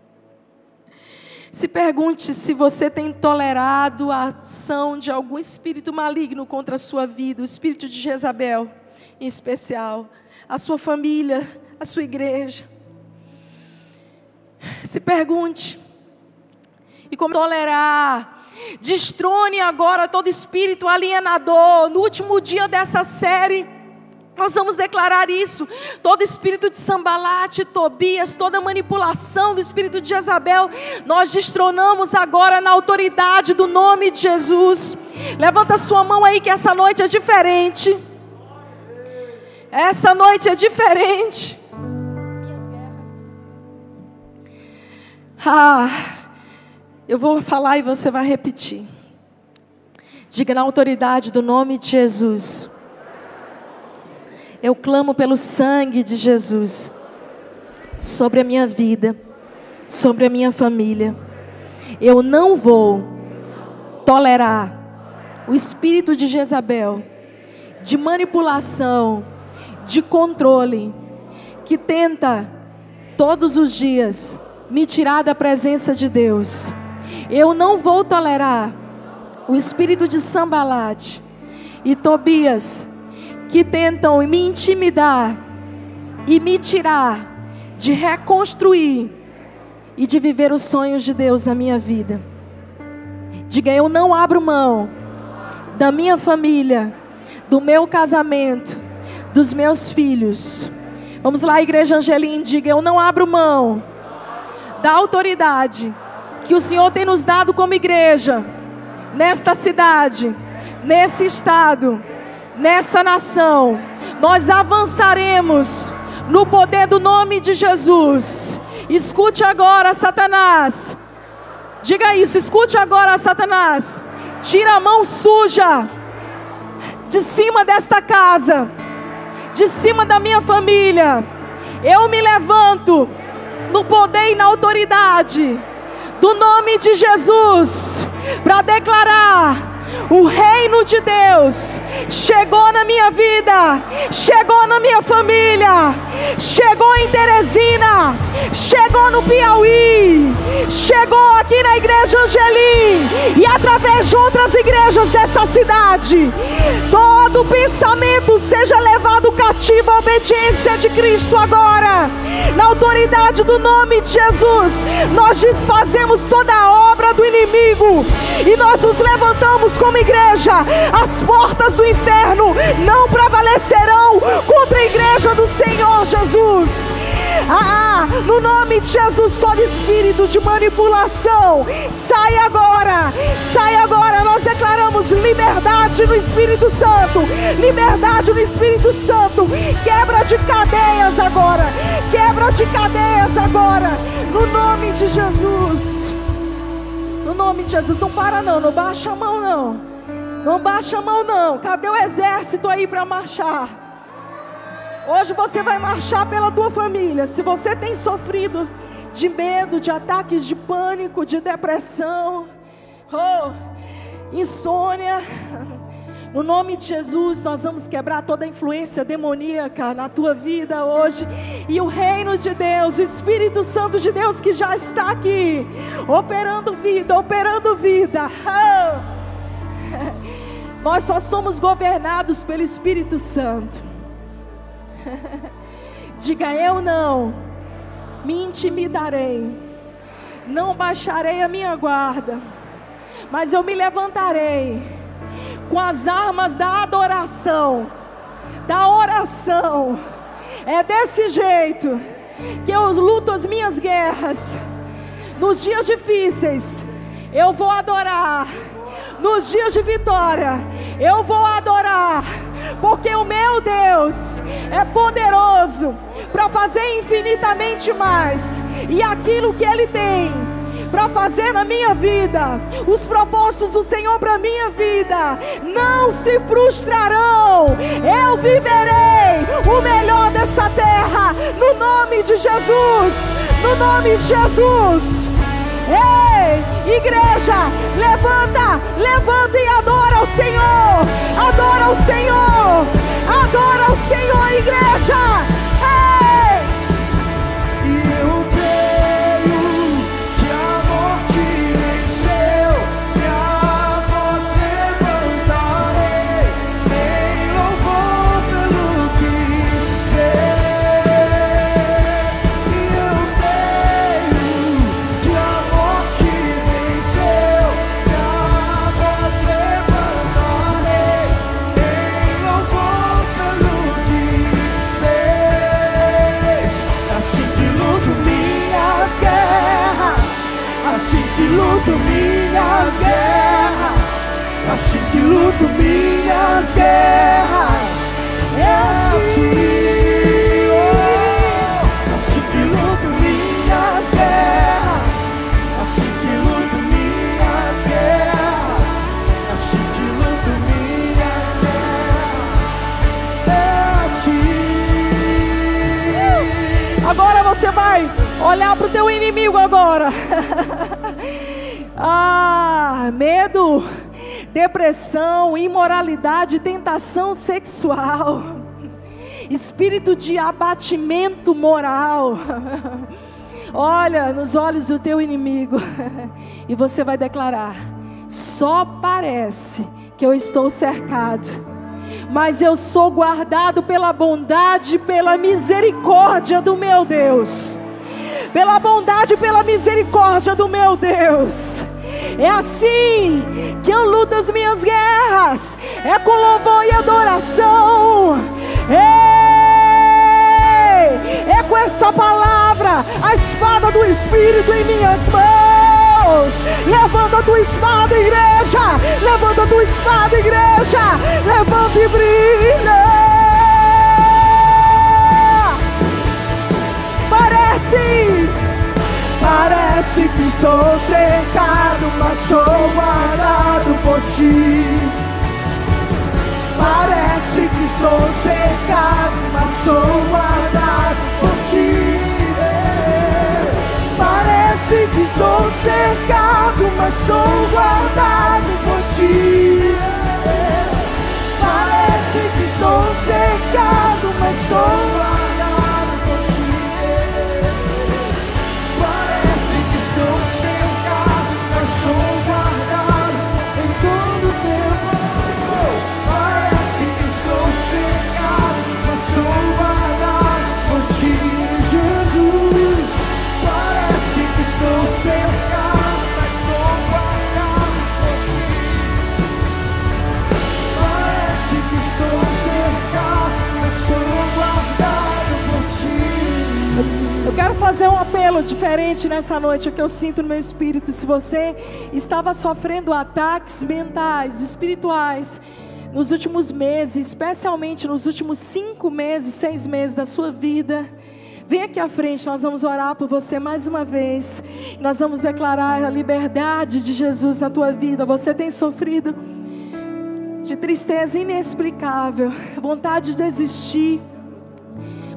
Se pergunte se você tem tolerado a ação de algum espírito maligno contra a sua vida, o espírito de Jezabel, em especial, a sua família, a sua igreja. Se pergunte, e como tolerar Destrone agora todo espírito alienador. No último dia dessa série, nós vamos declarar isso. Todo espírito de Sambalate, Tobias, toda manipulação do espírito de Jezabel, nós destronamos agora na autoridade do nome de Jesus. Levanta sua mão aí que essa noite é diferente. Essa noite é diferente. Ah. Eu vou falar e você vai repetir. Diga na autoridade do nome de Jesus. Eu clamo pelo sangue de Jesus sobre a minha vida, sobre a minha família. Eu não vou tolerar o espírito de Jezabel, de manipulação, de controle, que tenta todos os dias me tirar da presença de Deus eu não vou tolerar o espírito de Sambalate e Tobias que tentam me intimidar e me tirar de reconstruir e de viver os sonhos de Deus na minha vida. Diga, eu não abro mão da minha família, do meu casamento, dos meus filhos. Vamos lá, igreja Angelim, diga, eu não abro mão da autoridade que o Senhor tem nos dado como igreja, nesta cidade, nesse estado, nessa nação. Nós avançaremos no poder do nome de Jesus. Escute agora, Satanás. Diga isso, escute agora, Satanás. Tira a mão suja de cima desta casa, de cima da minha família. Eu me levanto no poder e na autoridade do nome de Jesus para declarar o reino de Deus chegou na minha vida, chegou na minha família, chegou em Teresina, chegou no Piauí, chegou aqui na igreja Angelim e através de outras igrejas dessa cidade. Todo pensamento seja levado cativo à obediência de Cristo agora. Na autoridade do nome de Jesus, nós desfazemos toda a obra do inimigo e nós nos levantamos como igreja. As portas do inferno não prevalecerão contra a igreja do Senhor Jesus. Ah, ah, no nome de Jesus, todo espírito de manipulação, sai agora, sai agora. Nós declaramos liberdade no Espírito Santo, liberdade no Espírito Santo, quebra de cadeias agora, quebra de cadeias agora, no nome de Jesus. No nome de Jesus, não para não, não baixa a mão não. Não baixa a mão não. Cadê o exército aí para marchar? Hoje você vai marchar pela tua família. Se você tem sofrido de medo, de ataques de pânico, de depressão, oh, insônia, no nome de Jesus, nós vamos quebrar toda influência demoníaca na tua vida hoje. E o reino de Deus, o Espírito Santo de Deus que já está aqui, operando vida, operando vida. Nós só somos governados pelo Espírito Santo. Diga eu não me intimidarei, não baixarei a minha guarda, mas eu me levantarei com as armas da adoração, da oração. É desse jeito que eu luto as minhas guerras. Nos dias difíceis, eu vou adorar. Nos dias de vitória, eu vou adorar. Porque o meu Deus é poderoso para fazer infinitamente mais. E aquilo que Ele tem para fazer na minha vida, os propósitos do Senhor para minha vida não se frustrarão. Eu viverei o melhor dessa terra no nome de Jesus. No nome de Jesus. Ei, igreja, levanta, levanta e adora o Senhor. Adora o Senhor. Adora o Senhor, igreja. Minhas guerras. É assim, que luto minhas guerras. Assim que luto minhas guerras. Assim que luto minhas guerras. É assim. Agora você vai olhar para o teu inimigo agora. ah, medo depressão, imoralidade, tentação sexual, espírito de abatimento moral. Olha nos olhos do teu inimigo e você vai declarar: só parece que eu estou cercado, mas eu sou guardado pela bondade, pela misericórdia do meu Deus. Pela bondade e pela misericórdia do meu Deus. É assim que eu luto as minhas guerras. É com louvor e adoração. Ei! É com essa palavra, a espada do Espírito em minhas mãos. Levanta a tua espada, igreja. Levanta a tua espada, igreja. Levanta e brilha. Parece, Parece que estou cercado, mas sou guardado por ti. Parece que estou cercado, mas sou guardado por ti. Parece que estou cercado, mas sou guardado por ti. Parece que estou cercado, mas sou guardado Eu quero fazer um apelo diferente nessa noite, o que eu sinto no meu espírito. Se você estava sofrendo ataques mentais, espirituais, nos últimos meses, especialmente nos últimos cinco meses, seis meses da sua vida, vem aqui à frente, nós vamos orar por você mais uma vez. Nós vamos declarar a liberdade de Jesus na tua vida. Você tem sofrido de tristeza inexplicável, vontade de desistir.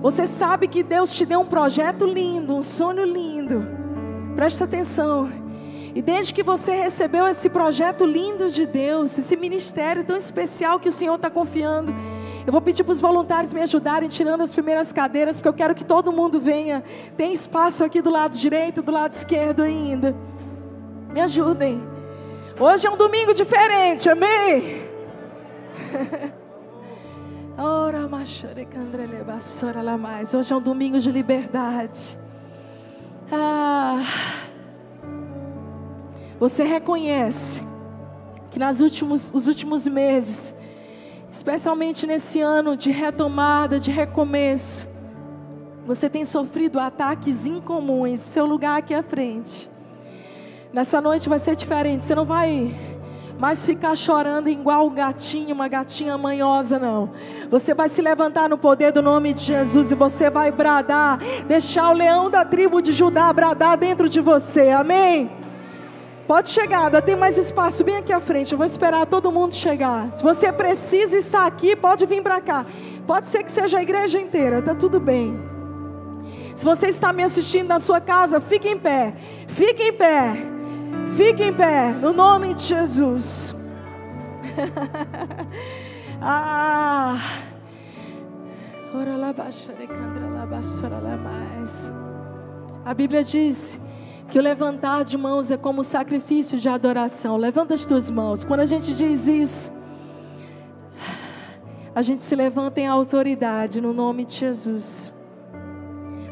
Você sabe que Deus te deu um projeto lindo, um sonho lindo. Presta atenção. E desde que você recebeu esse projeto lindo de Deus, esse ministério tão especial que o Senhor está confiando, eu vou pedir para os voluntários me ajudarem tirando as primeiras cadeiras, porque eu quero que todo mundo venha. Tem espaço aqui do lado direito, do lado esquerdo ainda. Me ajudem. Hoje é um domingo diferente, amém? Lá mais. Hoje é um domingo de liberdade. Ah, você reconhece que nos últimos, os últimos meses, especialmente nesse ano de retomada, de recomeço, você tem sofrido ataques incomuns. Seu lugar aqui à frente. Nessa noite vai ser diferente. Você não vai mais ficar chorando igual um gatinho, uma gatinha manhosa, não. Você vai se levantar no poder do nome de Jesus e você vai bradar, deixar o leão da tribo de Judá bradar dentro de você. Amém? Pode chegar, ainda tem mais espaço bem aqui à frente. Eu vou esperar todo mundo chegar. Se você precisa estar aqui, pode vir para cá. Pode ser que seja a igreja inteira, tá tudo bem. Se você está me assistindo na sua casa, fique em pé. Fique em pé. Fique em pé, no nome de Jesus. ah. A Bíblia diz que o levantar de mãos é como sacrifício de adoração. Levanta as tuas mãos. Quando a gente diz isso, a gente se levanta em autoridade no nome de Jesus.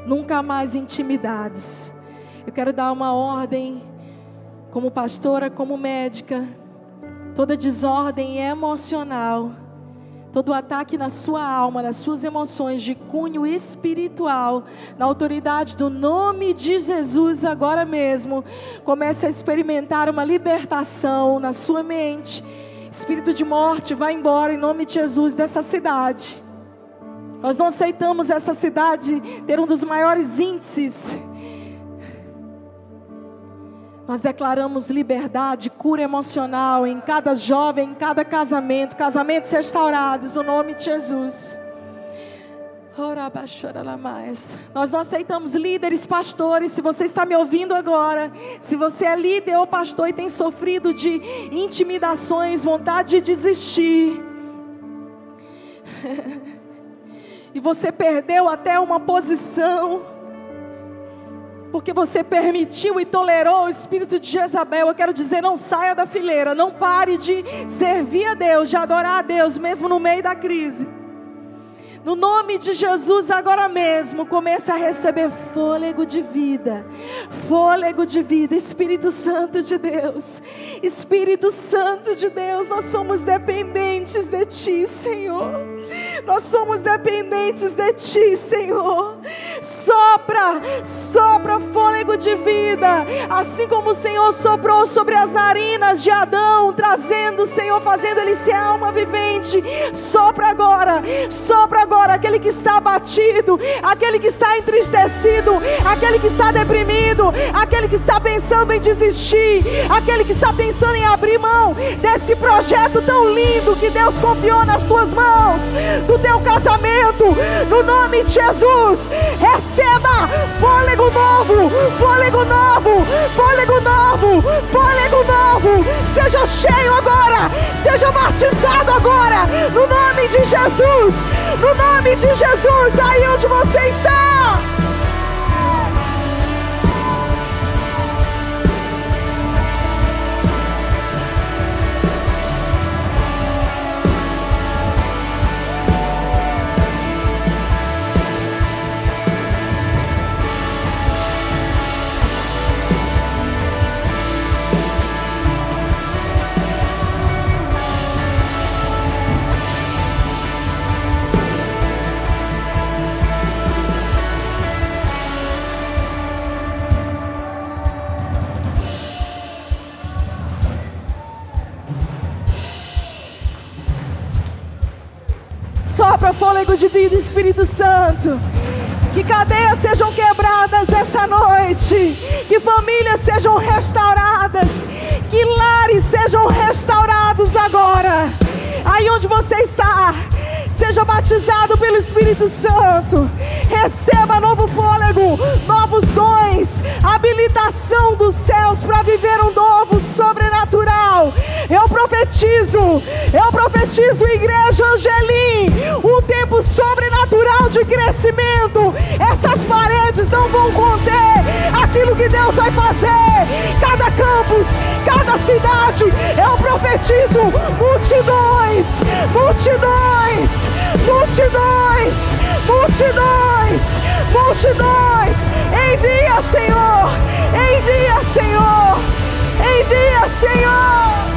Nunca mais intimidados. Eu quero dar uma ordem como pastora, como médica, toda desordem emocional, todo ataque na sua alma, nas suas emoções de cunho espiritual, na autoridade do nome de Jesus agora mesmo, comece a experimentar uma libertação na sua mente. Espírito de morte, vai embora em nome de Jesus dessa cidade. Nós não aceitamos essa cidade ter um dos maiores índices nós declaramos liberdade, cura emocional em cada jovem, em cada casamento, casamentos restaurados, no nome de Jesus. Nós não aceitamos líderes, pastores. Se você está me ouvindo agora, se você é líder ou pastor e tem sofrido de intimidações, vontade de desistir, e você perdeu até uma posição, porque você permitiu e tolerou o espírito de Jezabel. Eu quero dizer, não saia da fileira, não pare de servir a Deus, de adorar a Deus, mesmo no meio da crise. No nome de Jesus, agora mesmo, comece a receber fôlego de vida. Fôlego de vida, Espírito Santo de Deus. Espírito Santo de Deus, nós somos dependentes de Ti, Senhor. Nós somos dependentes de Ti, Senhor. Sopra, sopra fôlego de vida, assim como o Senhor soprou sobre as narinas de Adão, trazendo, Senhor, fazendo ele ser alma vivente. Sopra agora, sopra agora aquele que está abatido, aquele que está entristecido, aquele que está deprimido, aquele que está pensando em desistir, aquele que está pensando em abrir mão desse projeto tão lindo que Deus confiou nas tuas mãos, do teu casamento, no nome de Jesus. Receba fôlego novo, fôlego novo, fôlego novo, fôlego novo. Seja cheio agora, seja batizado agora, no nome de Jesus, no nome de Jesus, aí onde você está. De vida, Espírito Santo. Que cadeias sejam quebradas essa noite. Que famílias sejam restauradas. Que lares sejam restaurados agora. Aí onde você está, seja batizado pelo Espírito Santo. Receba novo fôlego, novos dons, habilitação dos céus para viver um novo sobrenatural. Eu profetizo, eu profetizo, igreja Angelim, um tempo sobrenatural de crescimento. Essas paredes não vão conter aquilo que Deus vai fazer. Cada campus, cada cidade, eu profetizo multidões, multidões, multidões, multidões, multidões. Envia, Senhor, envia, Senhor, envia, Senhor.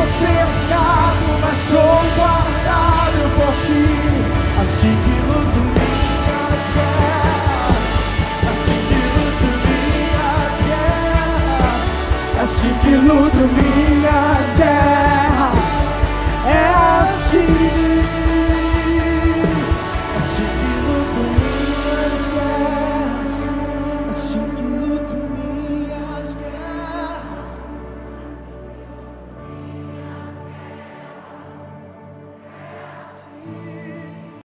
estou cercado, mas sou guardado por ti. Assim que luto minhas guerras, assim que luto minhas guerras, assim que luto minhas guerras, é assim.